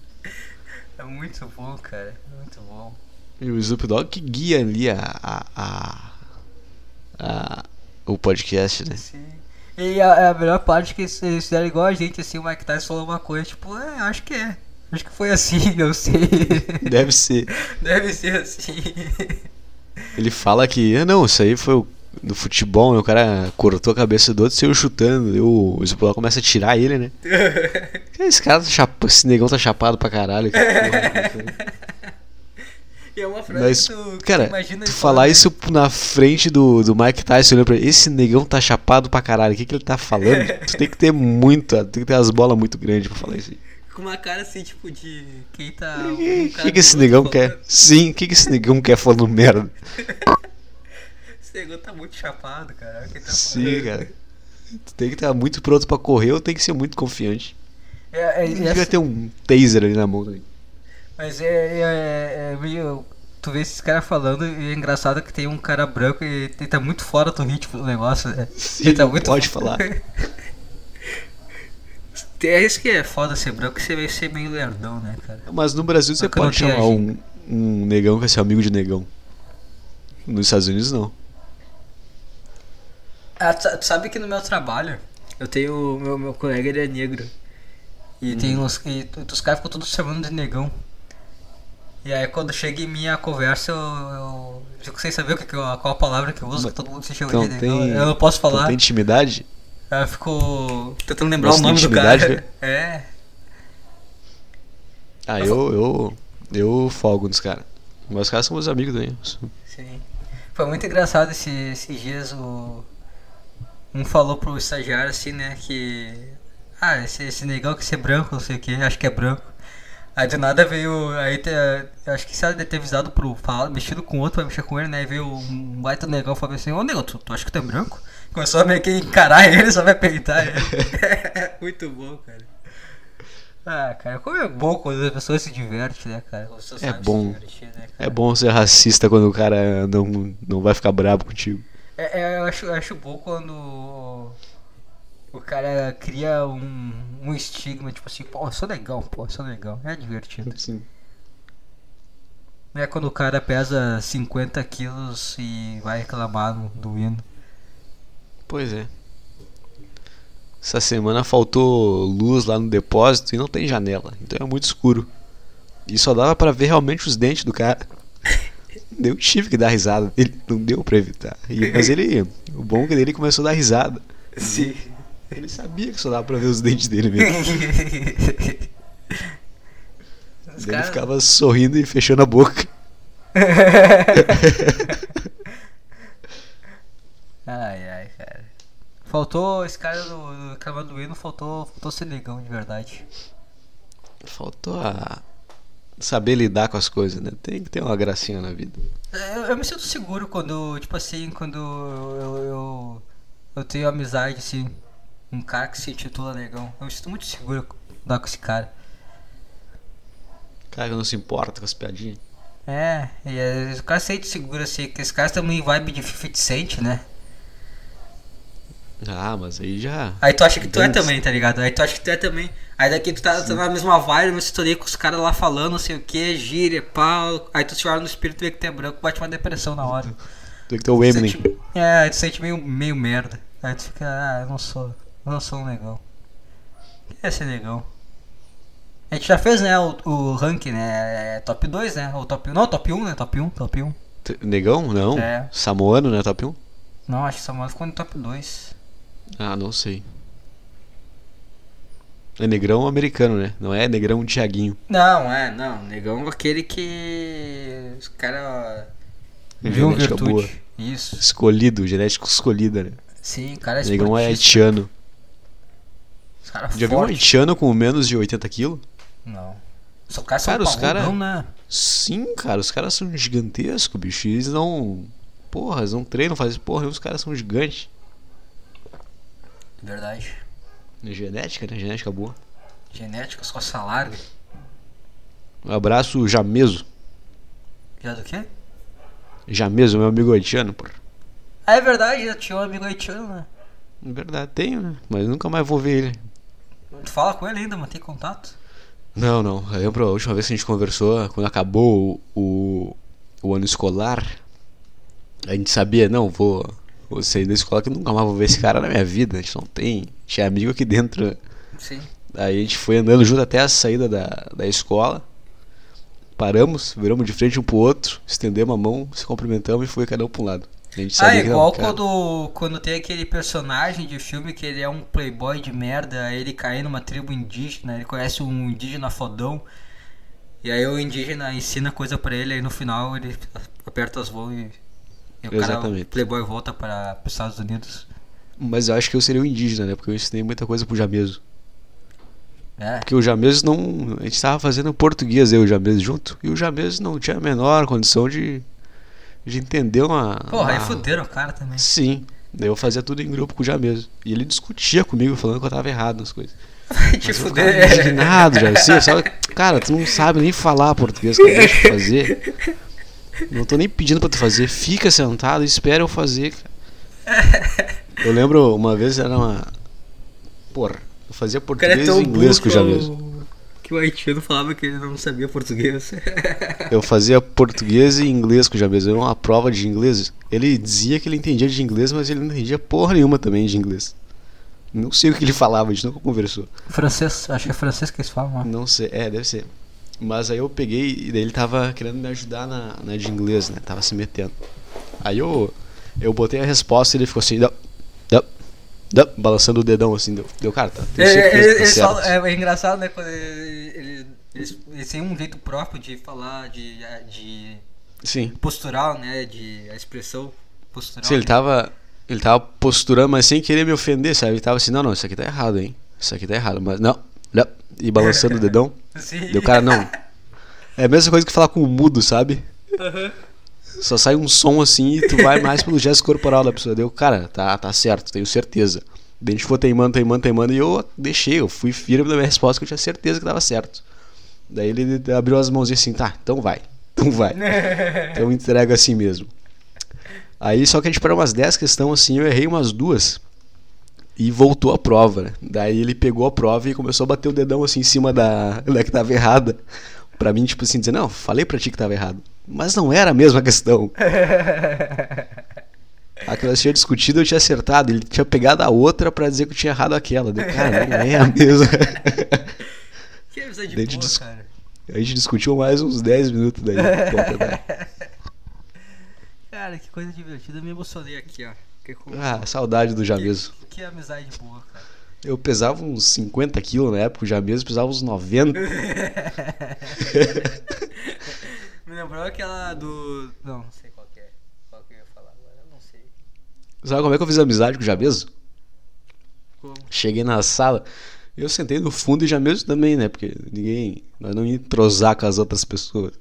é muito bom, cara. Muito bom. E o Snoop Dogg que guia ali a, a, a, a- o podcast, né? Sim. E a, a melhor parte é que eles fizeram igual a gente, assim, o Mike Tyson falou uma coisa, tipo, é, acho que é. Acho que foi assim, não sei. Deve ser. Deve ser assim. Ele fala que, ah não, isso aí foi o, do futebol, né? O cara cortou a cabeça do outro e saiu chutando. E o Dogg começa a tirar ele, né? Esse cara tá esse negão tá chapado pra caralho. porra. E é uma frase Mas, que tu, que cara, tu imagina tu falar falando. isso na frente do, do Mike Tyson olhando pra ele, esse negão tá chapado pra caralho, o que, que ele tá falando? tu tem que ter muito, tem que ter as bolas muito grandes pra falar isso aí. Com uma cara assim, tipo, de quem tá. O que, cara que esse negão outro quer? falando. Sim, o que, que esse negão quer falando merda? Esse negão tá muito chapado, cara. Que tá Sim, falando. cara. Tu tem que estar muito pronto pra correr ou tem que ser muito confiante. É, é, Ele é, devia ter um taser ali na mão também. Mas é, é, é, é meio. Tu vê esses caras falando e é engraçado que tem um cara branco e ele tá muito fora do ritmo do negócio, né? Sim, ele tá muito pode falar. É isso que é foda ser branco, você vai ser meio lerdão, né, cara? Mas no Brasil você Mas que não pode chamar um, um negão que é seu amigo de negão. Nos Estados Unidos não. Ah, tu sa- tu sabe que no meu trabalho, eu tenho. Meu, meu colega ele é negro. E Uhum. tem uns. E os caras ficam todos chamando de negão. E aí quando chega em minha conversa, eu, eu fico sem saber o que, que eu- qual a palavra que eu uso, Mas- que todo mundo se chama Então de tem. Eu não posso então falar. tem intimidade? Aí eu fico tentando lembrar o nome do cara. intimidade, É. Ah, eu, eu, eu folgo nos caras. Mas os caras são meus amigos também. Sim. Foi muito engraçado esse, esses dias o. Um falou pro estagiário assim, né, que. Ah, esse, esse negão que ser branco, não sei o que, acho que é branco. Aí do nada veio. Aí te, eu acho que se ela deve ter avisado pro falar, mexido com outro, vai mexer com ele, né? Aí veio um baita negão e falou assim, ô negão, tu, tu acha que tu é branco? Começou a meio que encarar ele, só vai peitar ele. muito bom, cara. Ah, cara, como é bom quando as pessoas se divertem, né, cara? É bom. divertir, né, cara? É bom ser racista quando o cara não, não vai ficar brabo contigo. É, é, eu, acho, eu acho bom quando o cara cria um, um estigma, tipo assim, pô, eu sou legal, pô, eu sou legal. É divertido. Sim. Não é quando o cara pesa 50 quilos e vai reclamar no, do hino. Pois é. Essa semana faltou luz lá no depósito e não tem janela, então é muito escuro. E só dava pra ver realmente os dentes do cara. Eu tive que dar risada. Ele não deu pra evitar. E- mas ele. O bom é que ele começou a dar risada. Sim. Ele sabia que só dava pra ver os dentes dele mesmo. Os Ele caras- ficava sorrindo e fechando a boca. Ai, ai, cara. Faltou esse cara do, do Cavalo do Hino, faltou, faltou ser negão de verdade. Faltou a saber lidar com as coisas, né? Tem que ter uma gracinha na vida. Eu, eu me sinto seguro quando, tipo assim, quando eu, eu, eu tenho amizade, assim, um cara que se intitula negão. Eu me sinto muito seguro com esse cara. Cara que não se importa com as piadinhas. É, e é, o cara se sente seguro, assim, que esse cara também vibe de 50 Cent, né? Ah, mas aí já. Aí tu acha que tu é também, tá ligado? Aí tu acha que tu é também. Aí daqui tu tá, tá na mesma vibe, mas tu com os caras lá falando, não sei o que, gíria, pau. Aí tu te olha no espírito e vê que tu é branco, bate uma depressão na hora. Tem que ter o Eminem. É, aí tu sente meio, meio merda. Aí tu fica, ah, eu não sou, não sou um negão. O que é ser negão? A gente já fez, né, o, o ranking, né, é top 2, né, ou top 1, não, top 1, né, top 1, top 1. T- Negão? Não. É. Samoano, né? Top 1? Não, acho que Samuel ficou no top 2. Ah, não sei. É negrão americano, né? Não é negrão Tiaguinho. Não, é, não, negão é aquele que os caras viu Genética virtude. boa. Isso. Escolhido, genético escolhida, né? Sim, cara é Negão é haitiano. Os caras Já viu um haitiano com menos de 80 quilos? Não. Os caras são Cara, os parrudão, cara- né? Sim, cara, os caras são gigantescos, bicho. Eles não. Porra, eles não treinam, fazem porra, e os caras são gigantes. Verdade. É Genética, né? Genética boa. Genética, só salário. Um abraço, Jameso. Já do quê? Jameso, meu amigo haitiano, porra. Ah, é verdade, eu tinha um amigo haitiano, né? Na verdade, tenho, né? Mas nunca mais vou ver ele. Tu fala com ele ainda, mantém contato? Não, não. Eu lembro a última vez que a gente conversou, quando acabou o, o, ano escolar, a gente sabia, não, vou, vou sair da escola que nunca mais vou ver esse cara na minha vida. A gente não tem. Tinha amigo aqui dentro. Sim. Aí a gente foi andando junto até a saída da, da escola. Paramos, viramos de frente um pro outro, estendemos a mão, se cumprimentamos e foi cada um pra um lado. Ah, não, igual cara, quando, quando tem aquele personagem de filme que ele é um playboy de merda, ele cai numa tribo indígena, ele conhece um indígena fodão, e aí o indígena ensina coisa pra ele, aí no final ele aperta as mãos e, e o cara, Exatamente. o playboy volta para os Estados Unidos. Mas eu acho que eu seria o indígena, né? Porque eu ensinei muita coisa pro Jameso. É, Porque o Jameso não. A gente tava fazendo português, eu e o Jameso junto, e o Jameso não tinha a menor condição de, de entender uma. porra, aí uma- fuderam o cara também. Sim. Daí eu fazia tudo em grupo com o Jameso. E ele discutia comigo, falando que eu tava errado nas coisas. Vai te fuder. indignado, já. Assim, sabe? Cara, tu não sabe nem falar português. Deixa eu fazer. Não tô nem pedindo pra tu fazer. Fica sentado e espera eu fazer, cara. Eu lembro uma vez era uma. Porra, eu fazia é português e inglês com o Jameso. Que o haitiano falava que ele não sabia português. Eu fazia português e inglês com o Jameso. Era uma prova de inglês. Ele dizia que ele entendia de inglês, mas ele não entendia porra nenhuma também de inglês. Não sei o que ele falava, a gente nunca conversou. francês, acho que é francês que eles falam. né? Não sei, é, deve ser. Mas aí eu peguei e daí ele tava querendo me ajudar na, na de inglês, né? Tava se metendo. Aí eu, eu botei a resposta e ele ficou assim, dá, balançando o dedão assim. Deu, deu cara, tá? Tenho É, certeza é, tá certo. falam- é, é engraçado, né? Quando eles, eles, eles, eles têm um jeito próprio de falar, de, de Sim. postural, né? De a expressão postural. Sim, ele tava. Ele tava posturando, mas sem querer me ofender, sabe? Ele tava assim, não, não, isso aqui tá errado, hein? Isso aqui tá errado, mas não, não. E balançando o dedão. Sim. Deu cara, não. É a mesma coisa que falar com o mudo, sabe? Aham. Só sai um som assim e tu vai mais pelo gesto corporal da pessoa. Deu, cara, tá, tá certo, tenho certeza. Daí a gente foi teimando, teimando, teimando e eu deixei, eu fui firme na minha resposta que eu tinha certeza que tava certo. Daí ele abriu as mãozinhas assim, tá, então vai, então vai. Então entrega assim mesmo. Aí só que a gente parou umas 10 questões assim, eu errei umas duas. E voltou a prova, né? Daí ele pegou a prova e começou a bater o dedão assim em cima da, da que tava errada. Pra mim, tipo assim, dizer, não, falei pra ti que tava errado. Mas não era a mesma questão. A que nós tínhamos discutido eu tinha acertado. Ele tinha pegado a outra pra dizer que eu tinha errado aquela. Deu, cara, não é a mesma. Que amizade boa, cara. A gente discutiu mais uns 10 minutos daí. tentar. Cara, que coisa divertida. Eu me emocionei aqui, ó. Ah, saudade do Jameso. que, que amizade boa, cara. Eu pesava uns 50 quilos na época, o Jameso pesava uns 90. Me lembrou aquela do. Não, não sei qual que é. Qual que eu ia falar agora, eu não sei. Sabe como é que eu fiz amizade com o Jameso? Como? Cheguei na sala, eu sentei no fundo e Jameso também, né? Porque ninguém. Nós não ia entrosar com as outras pessoas.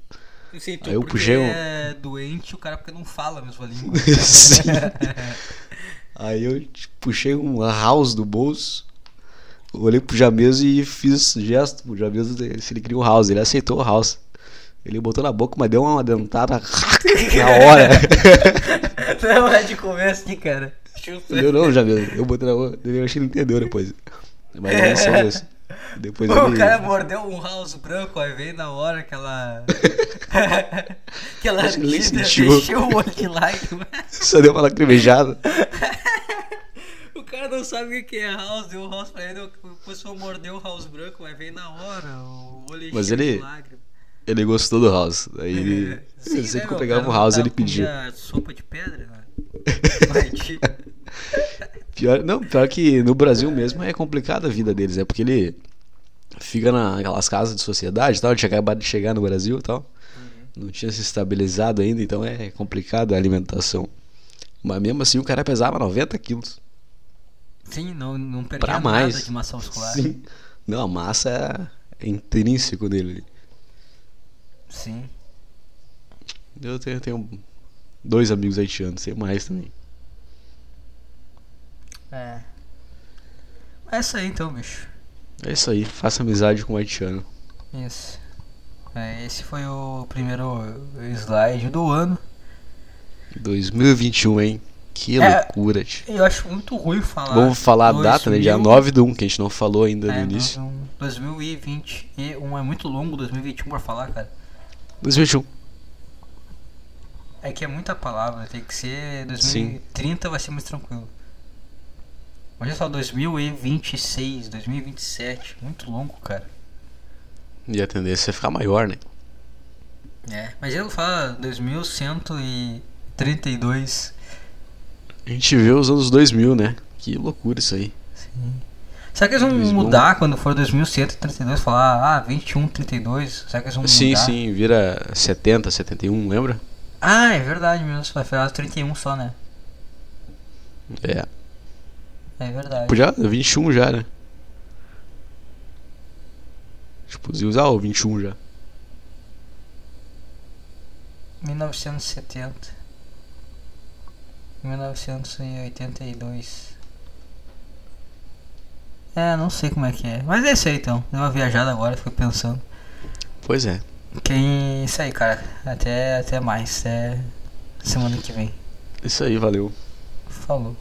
Eu sei, tu Aí eu puxei um- é doente, o cara porque não fala a mesma língua. Sim. Aí eu tipo, puxei um house do bolso, olhei pro Jameso e fiz gesto pro Jameso se ele queria um house. Ele aceitou o house. Ele botou na boca, mas deu uma dentada na hora. não é de comer assim, cara. Deu não, Jameso. Eu botei na boca, eu achei que ele entendeu depois. Mas é só isso. Depois O ele... cara mordeu um house branco, aí veio na hora aquela. aquela ele sentiu. encheu o olho de lágrima. Só deu uma lacrimejada. O cara não sabe o que é house, deu o house pra ele, o pessoal mordeu o house branco, mas veio na hora, o olho Mas encheu de ele- lágrima. Ele gostou do house. Aí ele. Sim, sempre né, que eu pegava cara o house, ele pedia. sopa de pedra, né? Pior, não, pior que no Brasil mesmo é complicada a vida deles, é porque ele fica naquelas casas de sociedade e tal, tinha acabado de chegar no Brasil e tal. Não tinha se estabilizado ainda, então é complicado a alimentação. Mas mesmo assim o cara pesava 90 quilos. Sim, não, não perdia Pra nada mais. de massa muscular. Sim. Não, a massa é intrínseco dele. Sim. Eu tenho, tenho dois amigos haitianos, sei mais também. É. É isso aí então, bicho. É isso aí, faça amizade com o haitiano. Isso. É, esse foi o primeiro slide do ano. 2021, hein? Que É. loucura, tio. Eu acho muito ruim falar. Vamos falar a data, né? Dia 2000. 9 do 1, que a gente não falou ainda no É, início. não, 2021 é muito longo, 2021 pra falar, cara. 2021. É que é muita palavra, tem que ser 2030 vai ser mais tranquilo. Olha só, 2026, 2027, muito longo, cara. E a tendência é ficar maior, né? É, mas ele fala 2132. A gente vê os anos 2000, né? Que loucura isso aí. Sim. Será que eles vão 2000? mudar quando for 2132? Falar, ah, 2132? Será que eles vão Sim, mudar? sim, vira 70, 71, lembra? Ah, é verdade mesmo, vai virar 31 só, né? É. É verdade. Podia 21 já, né? Tipo, podia usar o 21 já. 1970. 1982. É, não sei como é que é. Mas é isso aí então. Deu uma viajada agora, fico pensando. Pois é. Quem. Isso aí, cara. Até, até mais. Até semana que vem. Isso aí, valeu. Falou.